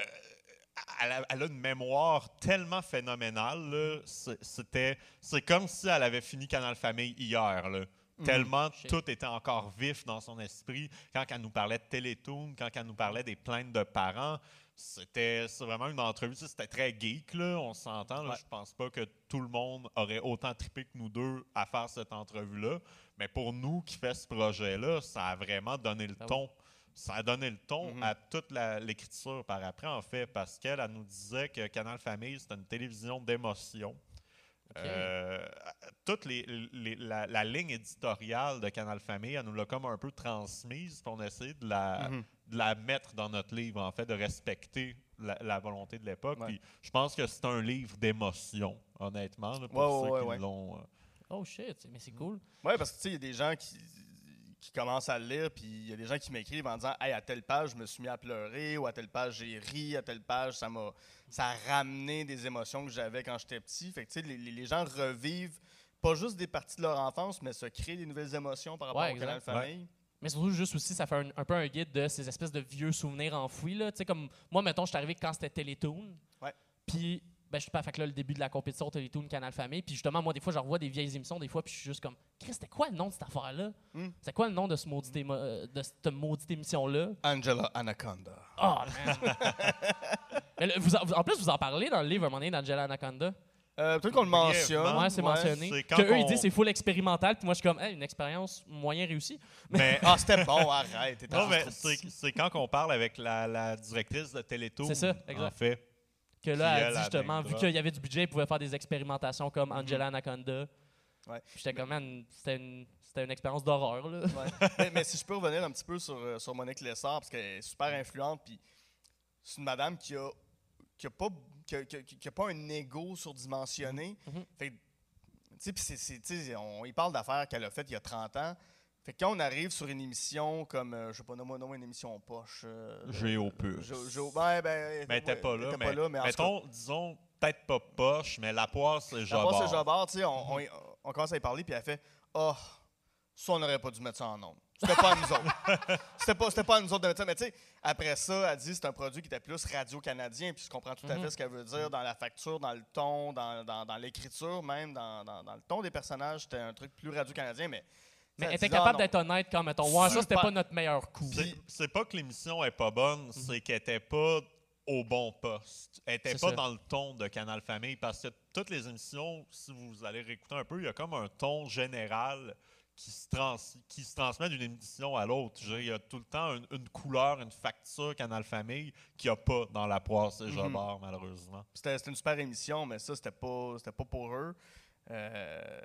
Elle a, elle a une mémoire tellement phénoménale. C'était. C'est comme si elle avait fini Canal Famille hier. là. Mhm. Tellement tout était encore vif dans son esprit. Quand elle nous parlait de Télétoon, quand elle nous parlait des plaintes de parents, c'était vraiment une entrevue. C'était très geek, là, on s'entend. Ouais. Je pense pas que tout le monde aurait autant trippé que nous deux à faire cette entrevue-là. Mais pour nous qui fait ce projet-là, ça a vraiment donné le Ah oui. ton. Ça a donné le ton Mhm. à toute l'écriture par après, en fait, parce qu'elle elle nous disait que Canal Famille, c'était une télévision d'émotion. Euh, toute les, les- la, la ligne éditoriale de Canal Famille, elle nous l'a comme un peu transmise, puis on a essayé de la, Mhm. de la mettre dans notre livre, en fait, de respecter la, la volonté de l'époque. Ouais. Puis je pense que c'est un livre d'émotion, honnêtement, là, pour Ouais, ceux ouais, qui ouais. l'ont. euh, Oh shit, mais c'est cool. Ouais, parce que tu sais, il y a des gens qui, qui commencent à le lire, puis il y a des gens qui m'écrivent en disant Hey, à telle page, je me suis mis à pleurer, ou à telle page, j'ai ri, à telle page, ça m'a ça a ramené des émotions que j'avais quand j'étais petit. Fait que tu sais, les, les- gens revivent pas juste des parties de leur enfance, mais se créent des nouvelles émotions par rapport Ouais, au canal exact. famille. Mais surtout, juste aussi, ça fait un, un peu un guide de ces espèces de vieux souvenirs enfouis. Là. Comme moi, mettons, je suis arrivé quand c'était Télétoon. Puis, ben, je suis pas fait que là, le début de la compétition Télétoon Canal Famille. Puis justement, moi, des fois, je revois des vieilles émissions, des fois, puis je suis juste comme, Chris, c'était quoi le nom de cette affaire-là? Hmm. C'est quoi le nom de, ce maudit émo- euh, de cette maudite émission-là? Angela Anaconda. Oh, vous en, plus, vous en parlez dans le livre, à un moment donné, d'Angela Anaconda. Euh, Peut-être qu'on le mentionne. Brièvement. Ouais, c'est mentionné. Que eux, ils disent c'est full expérimental. Puis moi, je suis comme, Hey, une expérience moyen réussie. Mais Ah, c'était bon, arrête. c'est quand on parle avec la, la directrice de Télétoon. C'est ça, exact. En fait. Que là, elle elle, dit a justement, vu qu'il y avait du budget, ils pouvaient faire des expérimentations comme Mhm. Angela Anaconda. Ouais. Puis J'étais comme, man, c'était une, c'était une expérience d'horreur. là. Ouais. mais, mais si je peux revenir un petit peu sur, euh, sur Monique Lessard, parce qu'elle est super influente, puis c'est une madame qui a, qui a, pas, qui a, qui a- a pas un ego surdimensionné. Mhm. Fait que, tu sais, on y parle d'affaires qu'elle a faites il y a 30 ans. Fait que quand on arrive sur une émission comme, euh, je sais pas, nomme-moi nomme-moi une émission poche. euh, Géopus. Gé- Géo- ben, Mais ouais, pas là. mais, pas là, mais en tout cas, mettons, disons, peut-être pas poche, mais la poire, c'est La Jobard. passe Jobard, tu sais, on, on, on commence à y parler, puis elle fait Ah, ça, on n'aurait pas dû mettre ça en nombre. C'était pas à nous autres. C'était pas, c'était pas à nous autres de mettre ça. Mais tu sais, après ça, elle dit c'est un produit qui était plus radio-canadien, puis je comprends tout à Mhm. fait ce qu'elle veut dire dans la facture, dans le ton, dans, dans, dans l'écriture, même, dans, dans, dans le ton des personnages. C'était un truc plus radio-canadien, mais. Mais elle était Ah, capable d'être honnête quand, mettons, ouais, ça, c'était pas notre meilleur coup. C'est- pas que l'émission est pas bonne, Mhm. c'est qu'elle était pas au bon poste. Elle était pas ça. dans le ton de Canal Famille parce que toutes les émissions, si vous allez réécouter un peu, il y a comme un ton général qui se, trans- qui se transmet d'une émission à l'autre. Il y a tout le temps une, une couleur, une facture Canal Famille qu'il n'y a pas dans la poire c'est Jobard, malheureusement. C'était une super émission, mais ça, c'était pas, pas pour eux. Euh,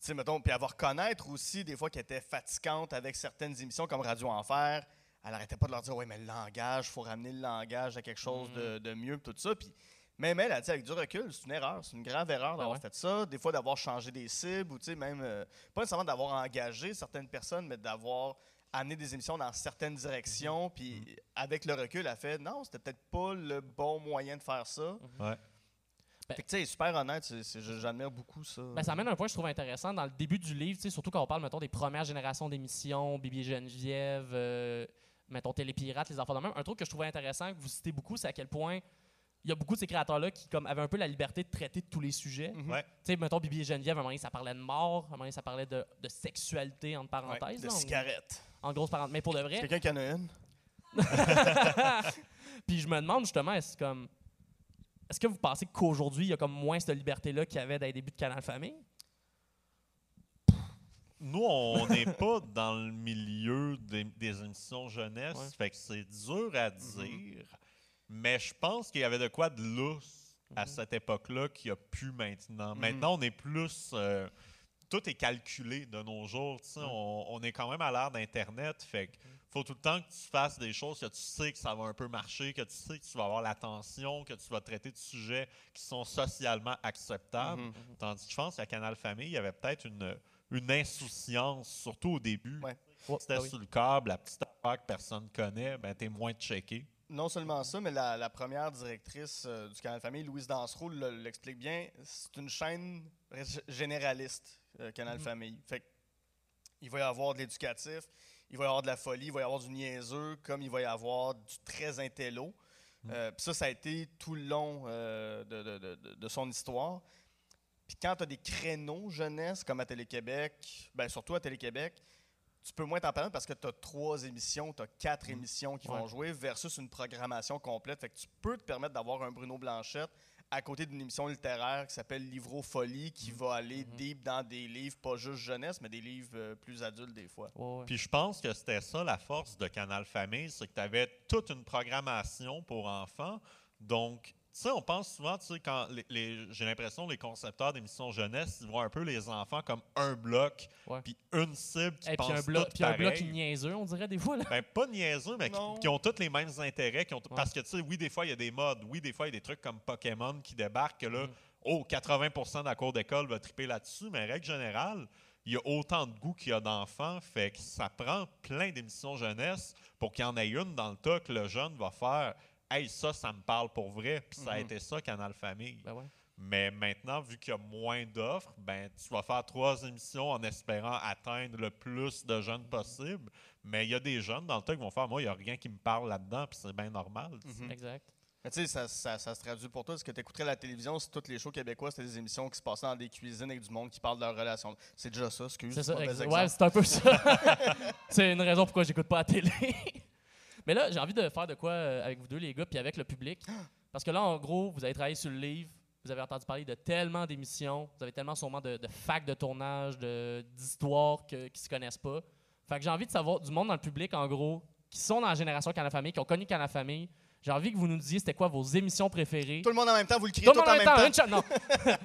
sais, mettons, puis avoir connaître aussi, des fois, qu'elle était fatigante avec certaines émissions comme Radio Enfer. Elle arrêtait pas de leur dire, oui, mais le langage, il faut ramener le langage à quelque chose de, de mieux, tout ça. Puis même elle, elle dit, avec du recul, c'est une erreur, c'est une grave erreur d'avoir ouais. fait ça. Des fois, d'avoir changé des cibles, ou tu sais, même, euh, pas nécessairement d'avoir engagé certaines personnes, mais d'avoir amené des émissions dans certaines directions. Puis avec le recul, elle a fait, non, c'était peut-être pas le bon moyen de faire ça. Ouais. Fait que, tu sais, super honnête, j'admire beaucoup ça. Ben, ça amène un point que je trouve intéressant dans le début du livre, surtout quand on parle, mettons, des premières générations d'émissions, Bibi et Geneviève, euh, mettons, Télépirates, les enfants de même. Un truc que je trouvais intéressant, que vous citez beaucoup, c'est à quel point il y a beaucoup de ces créateurs-là qui comme, avaient un peu la liberté de traiter de tous les sujets. Ouais. Tu sais, mettons, Bibi et Geneviève, à un moment donné, ça parlait de mort, à un moment donné, ça parlait de, de sexualité, entre Ouais, parenthèses. de là, en- cigarettes. en, grosse parenthèse. Mais pour de vrai. Quelqu'un qui en a une? Puis je me demande justement, est-ce comme. Est-ce que vous pensez qu'aujourd'hui, il y a comme moins cette liberté-là qu'il y avait dans les débuts de Canal Famille? Nous, on n'est pas dans le milieu des, des émissions jeunesse, Ouais. fait que c'est dur à dire. Mais je pense qu'il y avait de quoi de lousse à cette époque-là qu'il n'y a plus maintenant. Mhm. Maintenant, on est plus. euh, tout est calculé de nos jours. tu sais, On, on est quand même à l'ère d'Internet. Fait que faut tout le temps que tu fasses des choses que tu sais que ça va un peu marcher, que tu sais que tu vas avoir l'attention, que tu vas traiter de sujets qui sont socialement acceptables. Mhm. Tandis que je pense qu'à Canal Famille, il y avait peut-être une, une insouciance, surtout au début. Ouais. C'était ah oui. sur le câble, la petite affaire que personne connaît, ben t'es moins checké. Non seulement ça, mais la, la première directrice euh, du Canal Famille, Louise Dansereau, le- l'explique bien. C'est une chaîne généraliste, euh, Canal Mhm. Famille. Fait que il va y avoir de l'éducatif, il va y avoir de la folie, il va y avoir du niaiseux, comme il va y avoir du très intello. Euh, Puis ça, ça a été tout le long euh, de, de- de- de- de son histoire. Puis quand tu as des créneaux jeunesse, comme à Télé-Québec, ben surtout à Télé-Québec, tu peux moins t'en permettre parce que tu as trois émissions, tu as quatre émissions qui vont jouer versus une programmation complète. Fait que tu peux te permettre d'avoir un Bruno Blanchette à côté d'une émission littéraire qui s'appelle Livro Folie, qui va aller deep dans des livres, pas juste jeunesse, mais des livres euh, plus adultes des fois. Ouais, ouais. Puis je pense que c'était ça la force de Canal Famille, c'est que tu avais toute une programmation pour enfants. Donc, sais, on pense souvent, tu sais, quand les, les- j'ai l'impression les concepteurs d'émissions jeunesse, ils voient un peu les enfants comme un bloc, puis une cible qui Et puis pense un bloc, puis un bloc niaiseux, on dirait des fois. Là. Ben, pas niaiseux, mais qui, ont tous les mêmes intérêts. Qui ont, Ouais. Parce que, tu sais, oui, des fois, il y a des modes. Oui, des fois, il y a des trucs comme Pokémon qui débarquent que là, Mhm. oh, 80% de la cour d'école va triper là-dessus. Mais règle générale, il y a autant de goût qu'il y a d'enfants. Fait que ça prend plein d'émissions jeunesse pour qu'il y en ait une dans le tas que le jeune va faire. Hey, ça, ça me parle pour vrai. Puis ça a Mhm. été ça, Canal Famille. Ben ouais. Mais maintenant, vu qu'il y a moins d'offres, ben, tu vas faire trois émissions en espérant atteindre le plus de jeunes possible. Mais il y a des jeunes dans le tas qui vont faire Moi, il n'y a rien qui me parle là-dedans, puis c'est bien normal. Mhm. Exact. Mais tu sais, ça, ça- ça se traduit pour toi. Est-ce que tu écouterais la télévision si tous les shows québécois, c'était des émissions qui se passaient dans des cuisines avec du monde qui parle de leur relation? C'est déjà ça, excuse. C'est ça. Ouais, c'est un peu ça. c'est une raison pourquoi j'écoute pas la télé. Mais là, j'ai envie de faire de quoi euh, avec vous deux, les gars, puis avec le public. Parce que là, en gros, vous avez travaillé sur le livre, vous avez entendu parler de tellement d'émissions, vous avez tellement sûrement de, de facs de tournage, d'histoires que- qui se connaissent pas. Fait que j'ai envie de savoir du monde dans le public, en gros, qui sont dans la génération Canal Famille, qui ont connu Canal Famille. J'ai envie que vous nous disiez c'était quoi vos émissions préférées. Tout le monde en même temps, vous le criez Tout le monde en même temps, temps. non.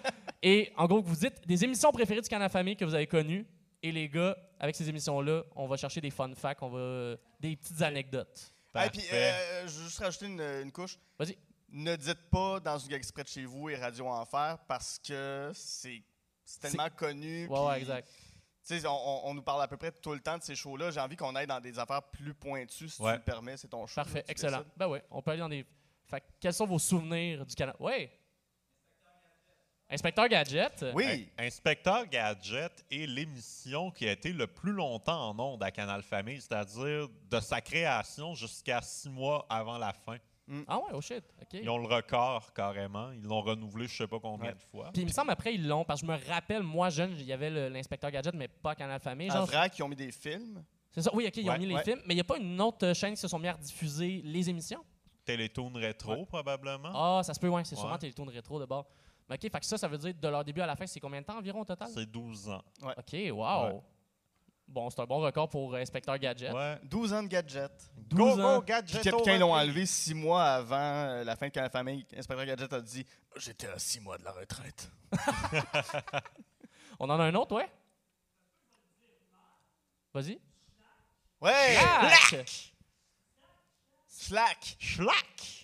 Et en gros, vous dites des émissions préférées du Canal Famille que vous avez connues. Et les gars, avec ces émissions-là, on va chercher des fun facts, on va des petites anecdotes. Et puis, euh, je veux juste rajouter une, une couche. Vas-y. Ne dites pas dans une exprès de chez vous et Radio Enfer parce que c'est tellement connu. Ouais, ouais, exact. tu sais, on, on- on nous parle à peu près tout le temps de ces shows-là. J'ai envie qu'on aille dans des affaires plus pointues, si Ouais. tu le permets. C'est ton show. Parfait, excellent. décides. Ben oui, on peut aller dans des. Fait que quels sont vos souvenirs du Canal? Oui. Inspecteur Gadget? Oui. In- Inspecteur Gadget est l'émission qui a été le plus longtemps en ondes à Canal Famille, c'est-à-dire de sa création jusqu'à six mois avant la fin. Ah ouais, oh shit. OK. Ils ont le record carrément. Ils l'ont renouvelé je sais pas combien Ouais. de fois. Puis il me semble après, ils l'ont. Parce que je me rappelle, moi, jeune, il y avait l'inspecteur Gadget, mais pas Canal Famille. Genre, Vrac, qui ont mis des films. c'est ça. Oui, OK, ils ont Ouais, mis les films. Mais il n'y a pas une autre chaîne qui se sont mis à diffuser les émissions? Télétoon rétro probablement. Ah, ça se peut, ouais. C'est Ouais. sûrement Télétoon rétro de bord. OK, fait que ça, ça veut dire de leur début à la fin, c'est combien de temps environ au total? C'est 12 ans. OK, wow. Ouais. Bon, c'est un bon record pour euh, Inspecteur Gadget. Ouais. 12 ans de gadget. 12 go, ans. go, Puis Gadget! quand quand ils l'ont enlevé six mois avant euh, la fin de la famille, Inspecteur Gadget a dit J'étais à six mois de la retraite. On en a un autre, ouais? Vas-y. Ouais! Slack! Slack! Schlack!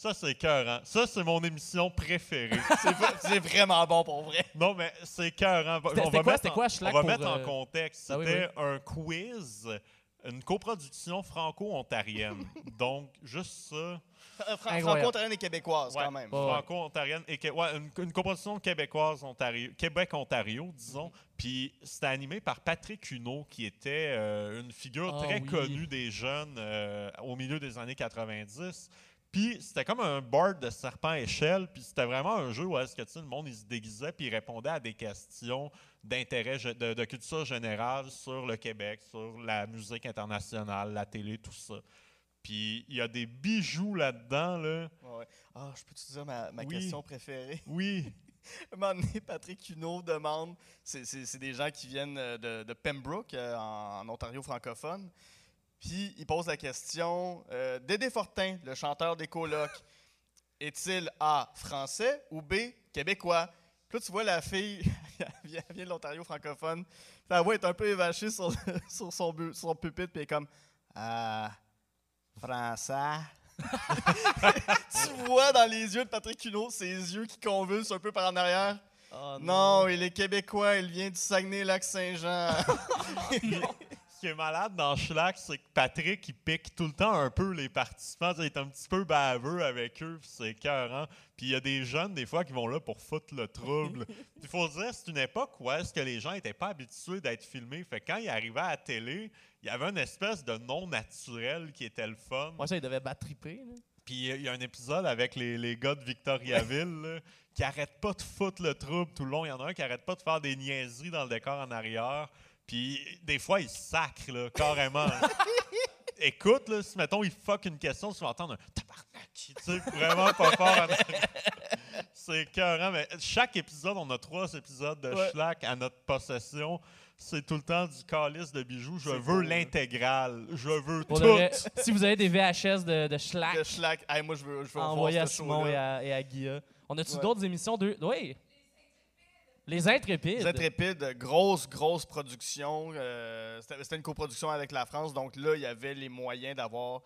Ça, c'est cœur, Ça, c'est mon émission préférée. C'est vraiment bon pour vrai. non, mais c'est cœur. C'était- c'était quoi- c'était quoi, Schlack, On va pour, mettre euh, en contexte. Ah oui, C'était un quiz, une coproduction franco-ontarienne. Donc, juste ça. Euh, Fran-. Franco-ontarienne et québécoise, Ouais. quand même. Franco-ontarienne et que- ouais, une, une coproduction québécoise Ontario, Québec-Ontario, disons. Puis c'était animé par Patrick Huneau, qui était euh, une figure Ah très oui. connue des jeunes euh, au milieu des années 90. Puis c'était comme un board de serpent échelle, puis c'était vraiment un jeu où est-ce que le monde il se déguisait puis il répondait à des questions d'intérêt de, de culture générale sur le Québec, sur la musique internationale, la télé, tout ça. Puis il y a des bijoux là-dedans là. Ouais. Ah, je peux te dire ma, ma Oui. question préférée? Oui. Un moment donné, Patrick Huneau demande c'est- des gens qui viennent euh, de, de Pembroke, euh, en, en Ontario francophone. Puis il pose la question euh, Dédé Fortin, le chanteur des colocs, est-il A. français ou B. québécois? Puis là, tu vois la fille, elle vient, de l'Ontario francophone. Sa voix est un peu évachée sur, sur son, bu- sur son pupitre, puis elle est comme Ah, français? tu vois dans les yeux de Patrick Huneau ses yeux qui convulsent un peu par en arrière. Oh, Non, il est québécois, il vient du Saguenay-Lac-Saint-Jean. Ce qui est malade dans Schlack, c'est que Patrick, il pique tout le temps un peu les participants. Il est un petit peu baveux avec eux, c'est écœurant. Puis il y a des jeunes, des fois, qui vont là pour foutre le trouble. Il faut dire, c'est une époque où est-ce que les gens n'étaient pas habitués d'être filmés. Fait que quand ils arrivaient à la télé, il y avait une espèce de non naturel qui était le fun. Moi, ça, il devait battre triper. Puis il y a un épisode avec les, les gars de Victoriaville là, qui arrêtent pas de foutre le trouble tout le long. Il y en a un qui arrête pas de faire des niaiseries dans le décor en arrière. Puis des fois, il sacre, là, carrément. Écoute, là, si mettons, il fuck une question, tu vas entendre un tabarnak. Tu sais, vraiment pas fort. C'est écœurant, mais chaque épisode, on a trois épisodes de Ouais. Schlack à notre possession. C'est tout le temps du calice de bijoux. Je veux l'intégrale. Je veux tout. de si vous avez des VHS de, de Schlack, Le Schlack. Hey, moi, je veux, je veux envoyez à Simon et à, et à Guilla. On a-tu Ouais. d'autres émissions? De. Oui! Les Intrépides. Les Intrépides, grosse, grosse production. euh, C'était c'était une coproduction avec la France, donc là, il y avait les moyens d'avoir.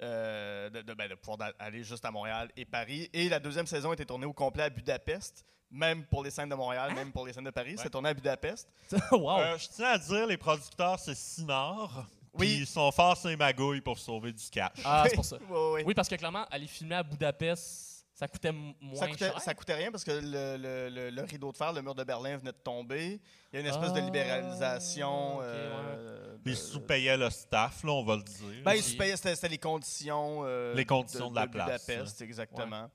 euh, de, de- ben, de pouvoir aller juste à Montréal et Paris. Et la deuxième saison était tournée au complet à Budapest, même pour les scènes de Montréal, même pour les scènes de Paris. C'est tourné à Budapest. wow! Euh, je tiens à dire, les producteurs, c'est Sinard. Oui. Puis ils sont forts sur les magouilles pour sauver du cash. Ah, c'est pour ça. Oui, oui, oui. Oui, parce que clairement, aller filmer à Budapest, ça coûtait moins Ça coûtait, cher. ça coûtait rien parce que le, le- le- le rideau de fer, le mur de Berlin venait de tomber. Il y a une espèce de Ah, libéralisation. ok, euh, Ils de- sous-payaient le staff, là, on va le dire. Ben, ils sous-payaient, c'était les conditions. euh, Les conditions de la place, Budapest, exactement.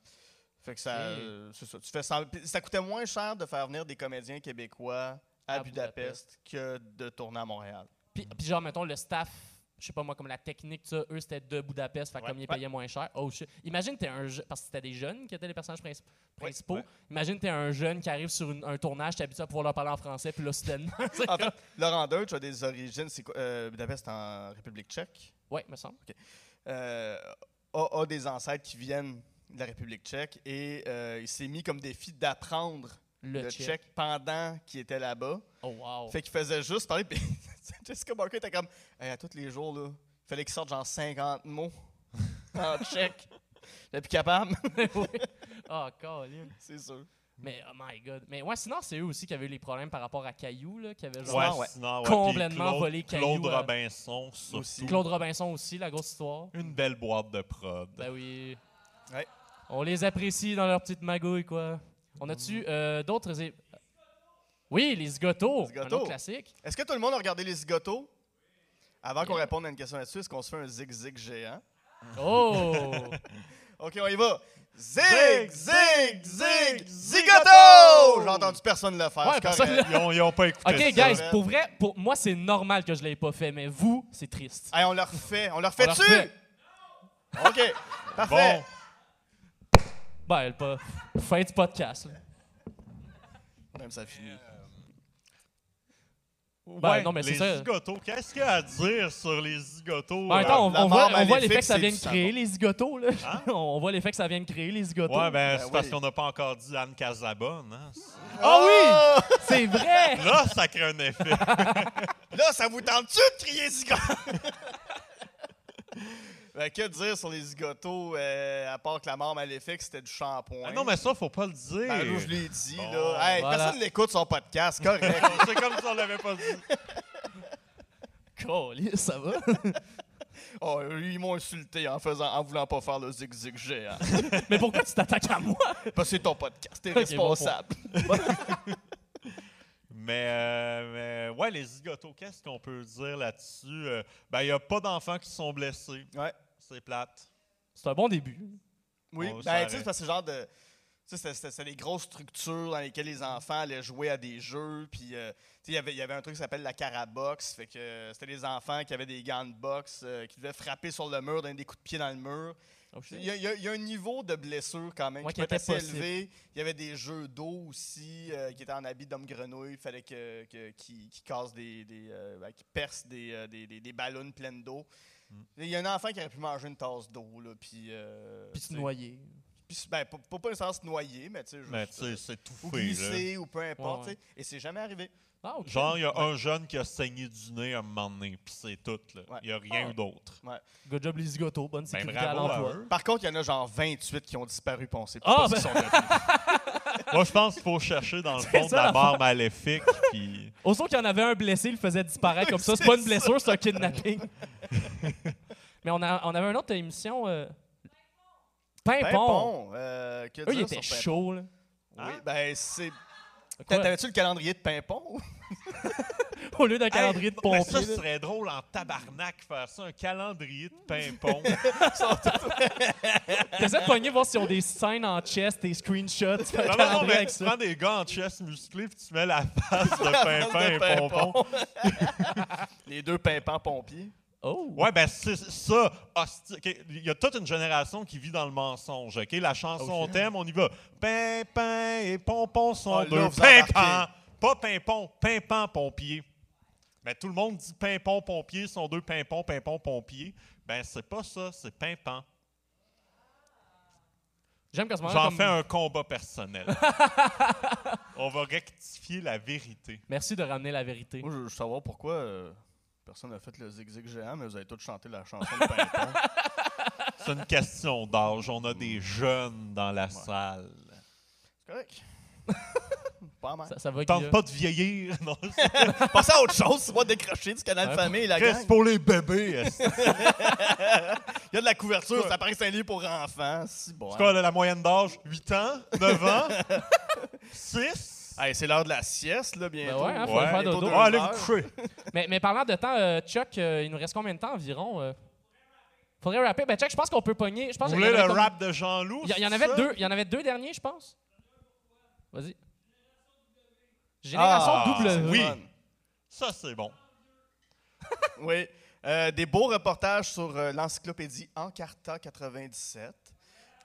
Fait que ça, Ok. euh, c'est ça. Tu fais ça, puis ça coûtait moins cher de faire venir des comédiens québécois à, À Budapest, que de tourner à Montréal. Puis, puis genre, mettons, le staff, je sais pas moi, comme la technique, ça, eux, c'était de Budapest, fait Ouais. comme ils payaient moins cher. Oh shit. Imagine, t'es un parce que c'était des jeunes qui étaient les personnages princi- principaux. ouais. Imagine, t'es un jeune qui arrive sur une- un tournage, t'es habitué à pouvoir leur parler en français, puis là, soudainement. En fait, Laurent Deutsch a des origines. c'est quoi, euh, Budapest en République tchèque? ouais, me semble. euh, a, a des ancêtres qui viennent de la République tchèque et euh, il s'est mis comme défi d'apprendre Le check pendant qu'il était là-bas. Oh, wow. Fait qu'il faisait juste parler. Jessica Barker était comme, Hey, à tous les jours, là, il fallait qu'il sorte genre 50 mots en check. J'étais plus capable, Oui. Ah, Colin. c'est sûr. Mais, oh my God. Mais ouais, sinon, c'est eux aussi qui avaient eu les problèmes par rapport à Caillou, là, qui avait genre... Ouais, Sinon, ouais. sinon, ouais, Complètement Claude- volé Claude Caillou, euh, Robinson, surtout. aussi. Claude Robinson aussi, la grosse histoire. Une belle boîte de prod. Ben oui. Ouais. On les apprécie dans leur petite magouille, quoi. On a-tu euh, d'autres... Oui, les zigotos. Les Un zigotos. autre classique. Est-ce que tout le monde a regardé les zigotos? Avant qu'on réponde à une question là-dessus, est-ce qu'on se fait un zig-zig géant? Oh! OK, on y va. Zig, zig, zig, zigoto! J'ai entendu personne le faire. Ouais, personne. Ils ont, ils ont pas écouté OK, ça. guys, pour vrai, pour moi, c'est normal que je l'ai pas fait, mais vous, c'est triste. Hey, on le refait. On le refait le dessus? refait. OK, parfait. Bon, Ben, pas. Fin du podcast. là. Même ça finit. Ben, ouais, non, mais c'est les ça. zigotos. Qu'est-ce qu'il y a à dire sur les zigotos? En même temps, on, voit, on voit maléfique, l'effet que ça c'est vient de créer, les zigotos. Là. Hein? on voit l'effet que ça vient de créer, les zigotos. Ouais, ben, c'est Ben parce oui. qu'on n'a pas encore dit Anne Casabonne. Hein? Ah oui! C'est vrai! Là, ça crée un effet. Là, ça vous tente-tu de crier zigoto? ben, que dire sur les zigotos, euh, à part que la mort maléfique, c'était du shampoing? Ah non, mais ça, faut pas le dire. Ben, là, je l'ai dit, Bon. là. Hey, Voilà. Personne n'écoute son podcast, correct. c'est comme si on l'avait pas dit. Caliste, ça va? oh, ils m'ont insulté en faisant, en voulant pas faire le zig-zig géant. mais pourquoi tu t'attaques à moi? Parce que c'est ton podcast, t'es responsable. Mais, euh, mais ouais, les zigotos, qu'est-ce qu'on peut dire là-dessus? Euh, ben, il n'y a pas d'enfants qui sont blessés. Ouais. C'est plate. C'est un bon début. Oui, On ben, tu sais, c'est parce que c'est genre de. Tu sais, c'était- des grosses structures dans lesquelles les enfants allaient jouer à des jeux. Puis, euh, tu sais, il y avait- il y avait un truc qui s'appelle la carabox. Fait que euh, c'était des enfants qui avaient des gants de boxe, euh, qui devaient frapper sur le mur, donner des coups de pied dans le mur. Il y, a, il y a- il y a un niveau de blessure quand même Ouais, qui était assez possible. élevé. Il y avait des jeux d'eau aussi euh, qui étaient en habit d'homme grenouille. Il fallait que, que- qu'ils cassent des. des euh, ben, qu'ils percent des, euh, des, des- des ballons pleines d'eau. Mm. Il y a un enfant qui aurait pu manger une tasse d'eau. là, Puis. euh, Puis se noyer. puis, ben, pas, pas, pas nécessairement se noyer, mais tu sais, juste, Mais tu sais, euh, c'est tout ou là. glisser, ou peu importe. Ouais, ouais. tu sais. Et c'est jamais arrivé. Ah. Genre, il y a un jeune qui a saigné du nez à un moment donné, puis c'est tout. là. Il Ouais. n'y a rien Ah. d'autre. Good job, les zigotos. Bonne Ben, sécurité bravo à l'emploi. eux. Par contre, il y en a genre 28 qui ont disparu, puis on sait Ah, pas ben- ce qu'ils sont. Moi, je pense qu'il faut chercher dans le fond de ça, la la mort maléfique. Puis... Aussitôt qu'il y en avait un blessé, il le faisait disparaître comme ça. C'est pas une blessure, c'est un kidnapping. Mais on, a, on avait une autre émission. Euh... Pimpon. Pimpon, euh, que Eux, ils étaient chauds, là. Oui, Hein? ben c'est. T'avais-tu le calendrier de Pimpon? Au lieu d'un calendrier de pompier. ça, ce serait drôle en tabarnak faire ça, un calendrier de pimpon. T'essaies de pogner, voir s'ils ont des scènes en chest, des screenshots. Tu fais un non, non, non, calendrier mais avec tu ça. prends des gars en chest musclés puis tu mets la face de pimpin et pompon. Les deux pimpants pompiers. Oh! Ouais, ben c'est ça. hostie, ok, Il y a toute une génération qui vit dans le mensonge. ok? La chanson thème, on y va. Pimpin et pompon sont Ah, là, deux. vous embarquez. Pas pimpon, pimpant pompier. Ben, tout le monde dit pimpon pompier sont deux pimpons, pimpon pompier. Ben, c'est pas ça, c'est pimpant. J'aime J'en comme... fais un combat personnel. on va rectifier la vérité. Merci de ramener la vérité. Moi, je veux savoir pourquoi euh, personne n'a fait le zig-zig géant, mais vous avez tous chanté la chanson de Pimpon. C'est une question d'âge. On a des jeunes dans la salle. C'est correct. Pas mal. Ça, ça va, Tente pas de vieillir. Non, Passez à autre chose, c'est pas décrocher du canal Ouais, famille, la Reste gang. pour les bébés. Il y a de la couverture, ça paraît que c'est un livre pour enfants. Si bon. C'est quoi, là, la moyenne d'âge? 8 ans? 9 ans? 6? Hey, c'est l'heure de la sieste, là, bientôt. ouais, hein, faut Ouais. faire dodo. allez vous coucher. Mais, mais parlant de temps, euh, Chuck, euh, il nous reste combien de temps environ? euh? Faudrait rapper. Ben, Chuck, je pense qu'on peut pogner. Je pense Vous voulez le comme- rap de Jean-Loup? Il y, en avait deux. Il y en avait deux derniers, je pense. Vas-y. Génération Ah, W. oui. Ça, c'est bon. Oui. Euh, des beaux reportages sur euh, l'encyclopédie Encarta 97.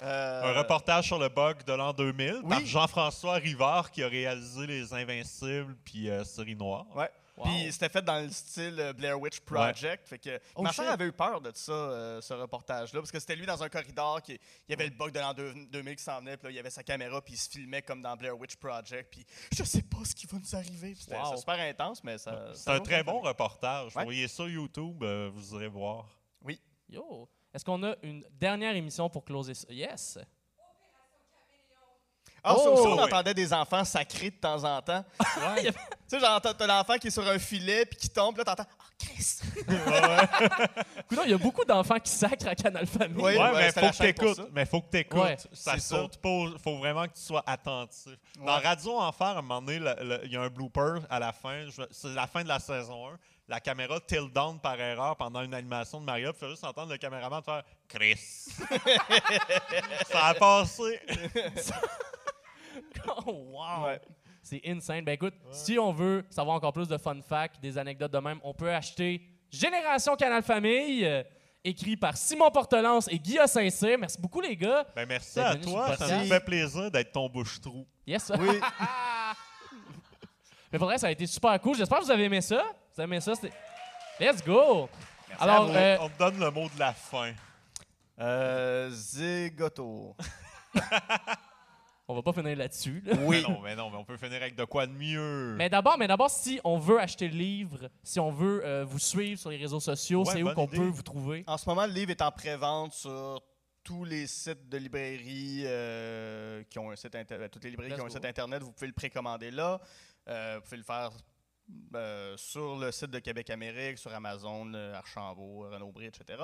Euh, Un reportage sur le bug de l'an 2000 par. Jean-François Rivard qui a réalisé Les Invincibles puis euh, Série Noire. Ouais. Wow. Puis c'était fait dans le style euh, Blair Witch Project. Fait que Oh, ma soeur avait eu peur de ça, euh, ce reportage-là, parce que c'était lui dans un corridor, qui, il y avait le bug de l'an deux- 2000 qui s'en venait, puis là, il y avait sa caméra, puis il se filmait comme dans Blair Witch Project, puis je sais pas ce qui va nous arriver. C'était Wow. super intense, mais ça. C'est un très bon reportage. Ouais. Vous voyez ça YouTube, euh, vous irez voir. Yo. Est-ce qu'on a une dernière émission pour closer ça? Yes. Ah, ça Oh! aussi, on Oui. entendait des enfants sacrés de temps en temps. Ouais. Tu sais, genre, t'as t'as l'enfant qui est sur un filet, puis qui tombe, puis là, t'entends. Ah, Chris! Il y a beaucoup d'enfants qui sacrent à Canal Famille. Oui. Ouais, ben, mais faut que t'écoutes. Mais faut que t'écoutes. Ouais, ça saute pas. Faut vraiment que tu sois attentif. Dans. Radio Enfer, à un moment donné, il y a un blooper à la fin. Je- C'est la fin de la saison 1. La caméra tilt down par erreur pendant une animation de Mario. Tu fais juste entendre le caméraman faire Chris. ça a passé. Oh, wow! Ouais. C'est insane. Ben écoute, si on veut savoir encore plus de fun facts, des anecdotes de même, on peut acheter Génération Canal Famille, euh, écrit par Simon Portelance et Guillaume Saint-Cyr. Merci beaucoup, les gars. Ben, merci à toi. Ça nous fait plaisir d'être ton bouche-trou. Yes. Oui. Mais pour vrai, ça a été super cool. J'espère que vous avez aimé ça. Vous avez aimé ça? C'était- Let's go! Alors, vous. euh, On te donne le mot de la fin. Euh, Zigoto. on va pas finir là-dessus. là. Oui. Mais non, mais non, mais on peut finir avec de quoi de mieux. Mais d'abord, mais d'abord, si on veut acheter le livre, si on veut euh, vous suivre sur les réseaux sociaux, Ouais, c'est où qu'on idée. peut vous trouver? En ce moment, le livre est en pré-vente sur tous les sites de librairie euh, qui ont un site internet. Toutes les librairies Let's qui ont un site internet, vous pouvez le précommander là. Euh, vous pouvez le faire euh, sur le site de Québec Amérique, sur Amazon, Archambault, Renaud Bré, etc.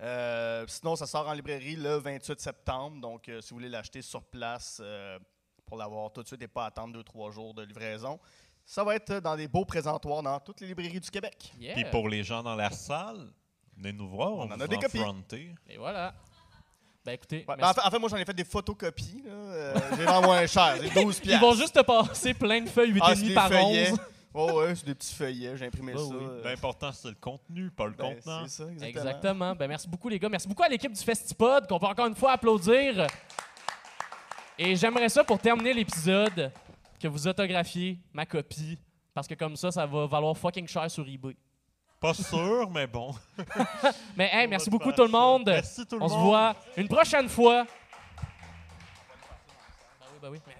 Euh, sinon, ça sort en librairie le 28 septembre. Donc, euh, si vous voulez l'acheter sur place euh, pour l'avoir tout de suite et pas attendre 2-3 jours de livraison, ça va être dans des beaux présentoirs dans toutes les librairies du Québec. Yeah. Puis pour les gens dans la salle, venez nous voir. On On, en vous a des copies. fronter. Et voilà. Ben écoutez, Ouais, ben, en, fait, en fait, moi, j'en ai fait des photocopies. Euh, j'ai vraiment moins cher. J'ai 12 Ils vont juste te passer plein de feuilles 8,5 Ah, par feuillets. 11. Oh, ouais, c'est des petits feuillets. J'ai imprimé Ouais, ça. oui. euh, L'important, c'est le contenu, pas le ben, contenant. c'est ça, exactement. Exactement. Ben, merci beaucoup, les gars. Merci beaucoup à l'équipe du Festipod, qu'on peut encore une fois applaudir. Et j'aimerais ça, pour terminer l'épisode, que vous autographiez ma copie. Parce que comme ça, ça va valoir fucking cher sur eBay. Pas sûr, mais bon. Mais hey, merci va beaucoup faire tout le ça. monde. Merci tout le On se monde. voit une prochaine fois. Ben oui, ben oui.